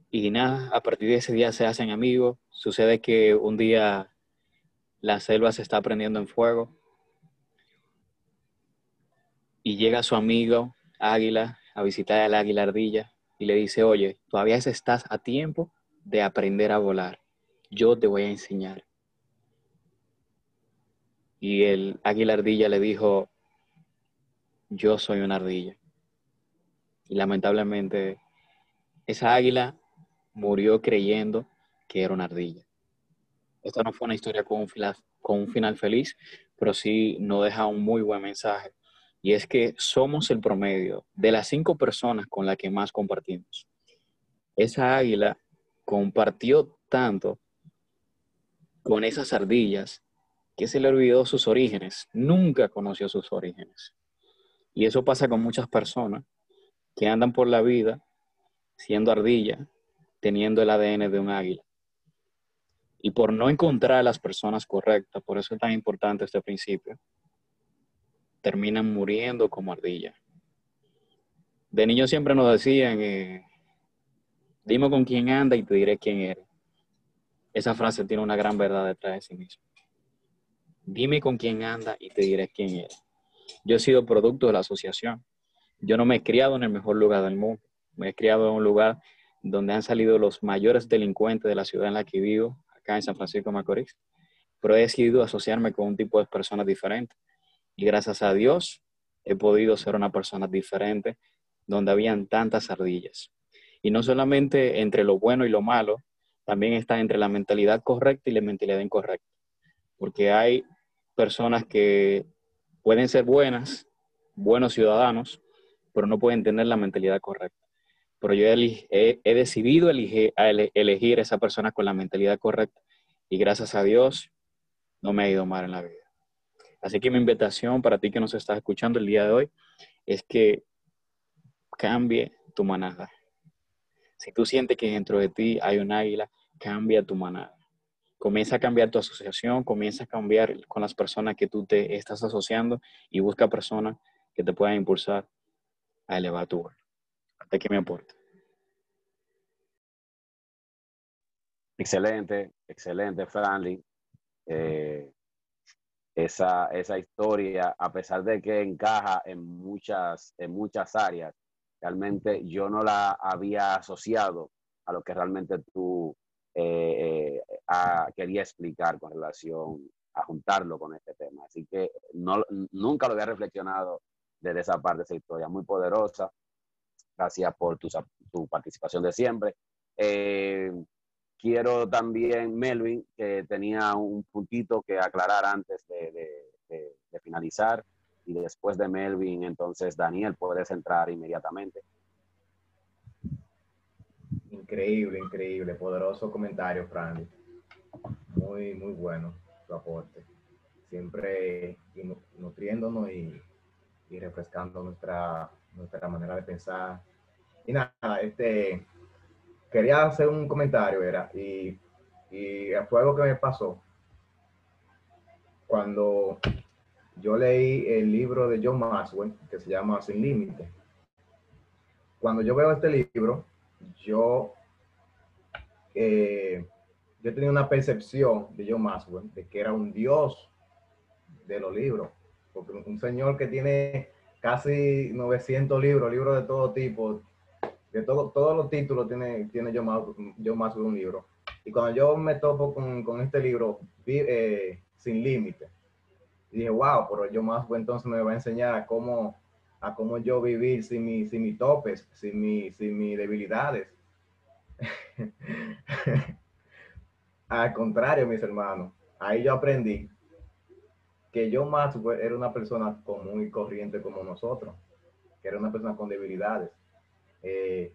Y nada, a partir de ese día se hacen amigos. Sucede que un día la selva se está prendiendo en fuego. Y llega su amigo águila a visitar al águila ardilla y le dice, oye, todavía estás a tiempo de aprender a volar. Yo te voy a enseñar. Y el águila ardilla le dijo, yo soy una ardilla. Y lamentablemente esa águila murió creyendo que era una ardilla. Esta no fue una historia con un, final, con un final feliz, pero sí nos deja un muy buen mensaje y es que somos el promedio de las cinco personas con las que más compartimos. Esa águila compartió tanto con esas ardillas que se le olvidó sus orígenes, nunca conoció sus orígenes. Y eso pasa con muchas personas que andan por la vida siendo ardilla, teniendo el ADN de un águila. Y por no encontrar a las personas correctas, por eso es tan importante este principio, terminan muriendo como ardillas. De niño siempre nos decían, eh, dime con quién anda y te diré quién eres. Esa frase tiene una gran verdad detrás de sí misma. Dime con quién anda y te diré quién eres. Yo he sido producto de la asociación. Yo no me he criado en el mejor lugar del mundo. Me he criado en un lugar donde han salido los mayores delincuentes de la ciudad en la que vivo, acá en San Francisco de Macorís. Pero he decidido asociarme con un tipo de personas diferentes y gracias a Dios he podido ser una persona diferente donde habían tantas ardillas. Y no solamente entre lo bueno y lo malo, también está entre la mentalidad correcta y la mentalidad incorrecta. Porque hay personas que pueden ser buenas, buenos ciudadanos, pero no pueden tener la mentalidad correcta. Pero yo he, decidido elegir, elegir esa persona con la mentalidad correcta y gracias a Dios no me ha ido mal en la vida. Así que mi invitación para ti que nos estás escuchando el día de hoy es que cambie tu manada. Si tú sientes que dentro de ti hay un águila, cambia tu manada. Comienza a cambiar tu asociación, comienza a cambiar con las personas que tú te estás asociando y busca personas que te puedan impulsar a elevar tu vuelo. Hasta aquí me aporte. Excelente, excelente, Franly. Eh, esa, esa historia, a pesar de que encaja en muchas, en muchas áreas, realmente yo no la había asociado a lo que realmente tú eh, eh quería explicar con relación a juntarlo con este tema. Así que no, nunca lo había reflexionado desde esa parte de esa historia, muy poderosa. Gracias por tu, tu participación de siempre. Eh, quiero también, Melvin, que tenía un puntito que aclarar antes de, de, finalizar. Y después de Melvin, entonces Daniel, puedes entrar inmediatamente. Increíble, increíble, poderoso comentario, Franny. Muy, muy bueno tu aporte. Siempre nutriéndonos y, y refrescando nuestra, nuestra manera de pensar. Y nada, este, quería hacer un comentario, era, y, y fue algo que me pasó cuando yo leí el libro de John Maxwell, que se llama Sin Límite. Cuando yo veo este libro, yo, eh, yo tenía una percepción de John Maxwell de que era un dios de los libros, porque un señor que tiene casi 900 libros, libros de todo tipo, de todo, todos los títulos tiene, tiene yo más de un libro. Y cuando yo me topo con, con este libro, eh, Sin Límite, dije, wow, pero yo más pues entonces me va a enseñar a cómo, a cómo yo vivir sin, mi, sin mis topes, sin, mi, sin mis debilidades. Al contrario, mis hermanos, ahí yo aprendí que yo más era una persona común y corriente como nosotros, que era una persona con debilidades eh,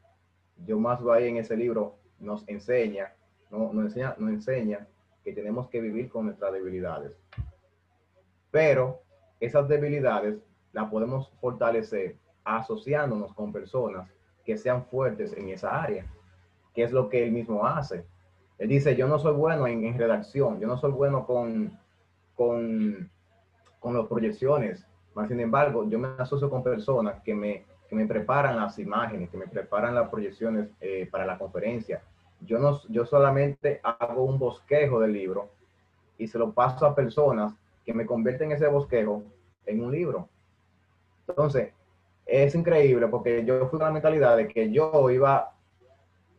yo más ahí en ese libro nos enseña, no, nos enseña, nos enseña que tenemos que vivir con nuestras debilidades. Pero esas debilidades las podemos fortalecer asociándonos con personas que sean fuertes en esa área, que es lo que él mismo hace. Él dice, yo no soy bueno en, redacción, yo no soy bueno con, con, con las proyecciones, mas sin embargo, yo me asocio con personas que me que me preparan las imágenes, que me preparan las proyecciones eh, para la conferencia. Yo, no, yo solamente hago un bosquejo del libro y se lo paso a personas que me convierten ese bosquejo en un libro. Entonces, es increíble porque yo fui con la mentalidad de que yo iba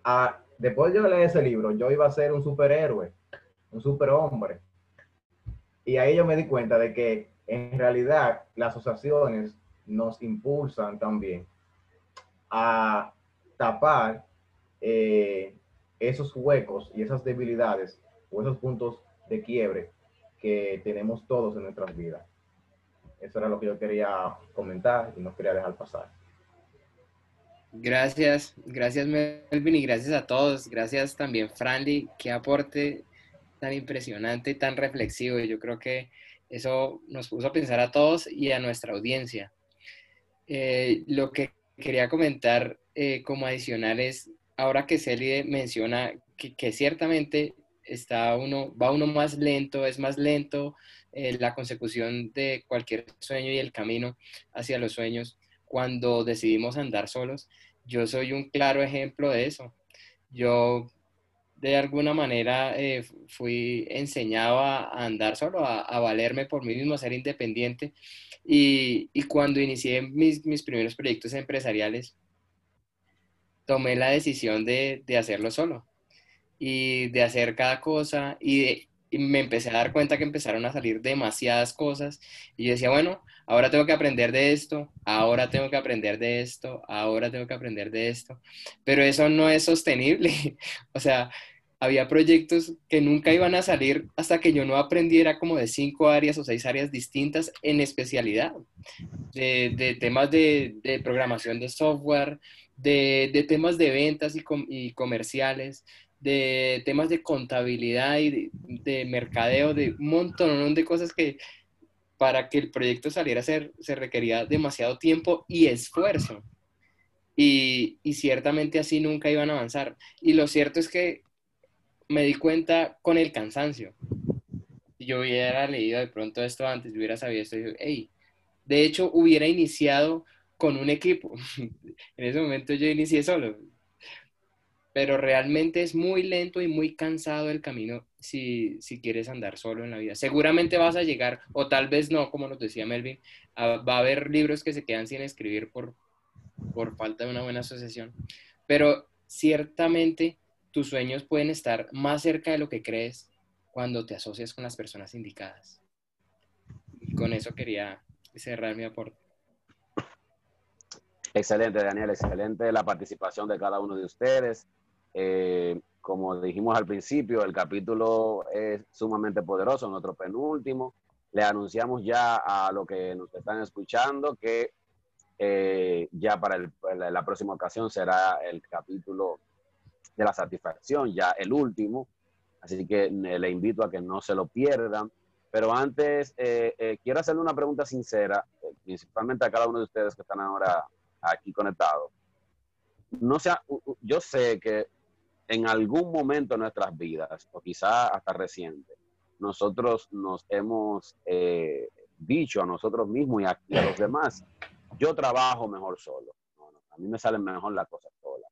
a, después de leer ese libro, yo iba a ser un superhéroe, un superhombre. Y ahí yo me di cuenta de que en realidad las asociaciones nos impulsan también a tapar eh, esos huecos y esas debilidades o esos puntos de quiebre que tenemos todos en nuestras vidas. Eso era lo que yo quería comentar y no quería dejar pasar. Gracias, gracias Melvin y gracias a todos. Gracias también Franly, qué aporte tan impresionante y tan reflexivo. Yo creo que eso nos puso a pensar a todos y a nuestra audiencia. Eh, lo que quería comentar eh, como adicional es, ahora que Celie menciona que, ciertamente está uno, va uno más lento, es más lento eh, la consecución de cualquier sueño y el camino hacia los sueños cuando decidimos andar solos. Yo soy un claro ejemplo de eso. Yo de alguna manera fui enseñado a, andar solo, a, a, valerme por mí mismo, a ser independiente. Y, cuando inicié mis, mis, primeros proyectos empresariales, tomé la decisión de, de, hacerlo solo y de hacer cada cosa y de y me empecé a dar cuenta que empezaron a salir demasiadas cosas y yo decía, bueno, ahora tengo que aprender de esto, ahora tengo que aprender de esto, ahora tengo que aprender de esto, pero eso no es sostenible. o sea, había proyectos que nunca iban a salir hasta que yo no aprendiera como de cinco áreas o seis áreas distintas en especialidad, de, temas de, programación de software, de, temas de ventas y, y comerciales, de temas de contabilidad y de, mercadeo, de un montón de cosas que para que el proyecto saliera a ser se requería demasiado tiempo y esfuerzo. Y, y ciertamente así nunca iban a avanzar. Y lo cierto es que me di cuenta con el cansancio. Si yo hubiera leído de pronto esto antes, hubiera sabido esto, hey, de hecho hubiera iniciado con un equipo. en ese momento yo inicié solo, pero realmente es muy lento y muy cansado el camino si, quieres andar solo en la vida. Seguramente vas a llegar, o tal vez no, como nos decía Melvin, va a haber libros que se quedan sin escribir por, por falta de una buena asociación, pero ciertamente tus sueños pueden estar más cerca de lo que crees cuando te asocias con las personas indicadas. Y con eso quería cerrar mi aporte. Excelente, Daniel, excelente la participación de cada uno de ustedes. Eh, como dijimos al principio, el capítulo es sumamente poderoso, nuestro penúltimo. Le anunciamos ya a los que nos están escuchando que eh, ya para la próxima ocasión será el capítulo de la satisfacción, ya el último. Así que eh, le invito a que no se lo pierdan. Pero antes, quiero hacerle una pregunta sincera, principalmente a cada uno de ustedes que están ahora aquí conectados. No sea, yo sé que en algún momento de nuestras vidas, o quizá hasta reciente, nosotros nos hemos eh, dicho a nosotros mismos y a, los demás, yo trabajo mejor solo. a mí me salen mejor las cosas solas.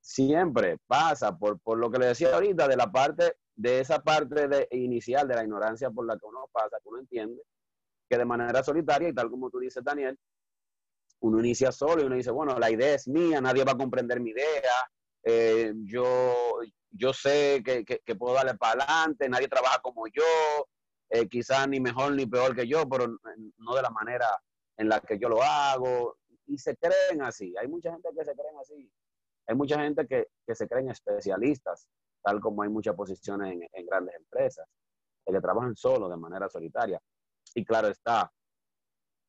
Siempre pasa por, por lo que le decía ahorita, de la parte, de esa parte de, inicial de la ignorancia por la que uno pasa, que uno entiende que de manera solitaria, y tal como tú dices, Daniel, uno inicia solo y uno dice, bueno, la idea es mía, nadie va a comprender mi idea, eh, yo, yo sé que, que, puedo darle para adelante, nadie trabaja como yo, eh, quizás ni mejor ni peor que yo, pero no de la manera en la que yo lo hago. Y se creen así. Hay mucha gente que se creen así. Hay mucha gente que, que se creen especialistas, tal como hay muchas posiciones en, en grandes empresas, que trabajan solo de manera solitaria. Y claro está,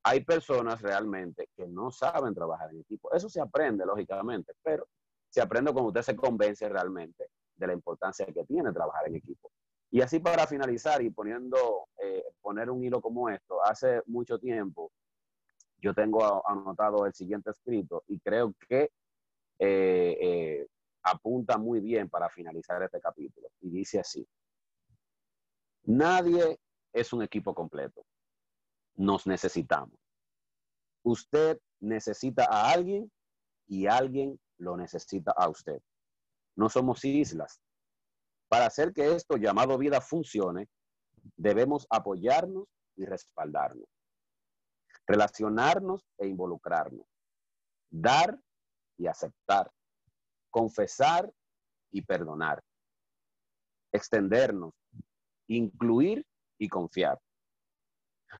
hay personas realmente que no saben trabajar en equipo. Eso se aprende, lógicamente, pero se aprende cuando usted se convence realmente de la importancia que tiene trabajar en equipo. Y así para finalizar y poniendo, eh, poner un hilo como esto, hace mucho tiempo yo tengo anotado el siguiente escrito y creo que eh, eh, apunta muy bien para finalizar este capítulo. Y dice así, nadie es un equipo completo. Nos necesitamos. Usted necesita a alguien y alguien lo necesita a usted. No somos islas. Para hacer que esto llamado vida funcione, debemos apoyarnos y respaldarnos, relacionarnos e involucrarnos, dar y aceptar, confesar y perdonar, extendernos, incluir y confiar,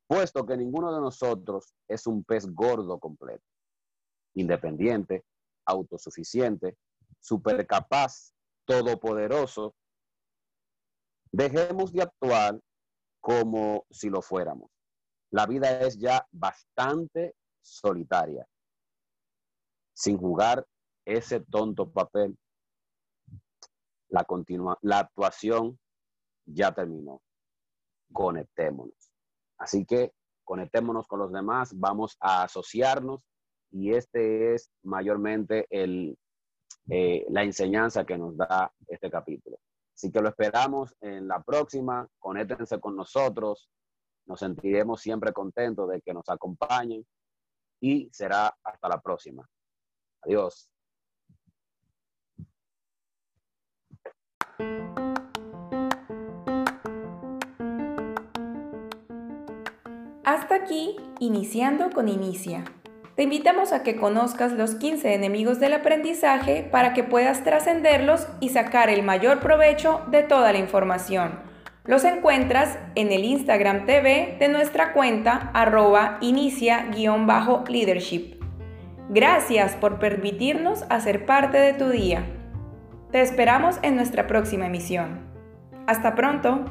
puesto que ninguno de nosotros es un pez gordo completo, independiente, autosuficiente, supercapaz, todopoderoso, dejemos de actuar como si lo fuéramos. La vida es ya bastante solitaria, sin jugar ese tonto papel. La, continua, la actuación ya terminó. Conectémonos. Así que conectémonos con los demás, vamos a asociarnos y este es mayormente el, eh, la enseñanza que nos da este capítulo. Así que lo esperamos en la próxima, conéctense con nosotros, nos sentiremos siempre contentos de que nos acompañen y será hasta la próxima. Adiós. Hasta aquí, iniciando con Inicia. Te invitamos a que conozcas los 15 enemigos del aprendizaje para que puedas trascenderlos y sacar el mayor provecho de toda la información. Los encuentras en el Instagram TV de nuestra cuenta arroba inicia-leadership. Gracias por permitirnos hacer parte de tu día. Te esperamos en nuestra próxima emisión. Hasta pronto.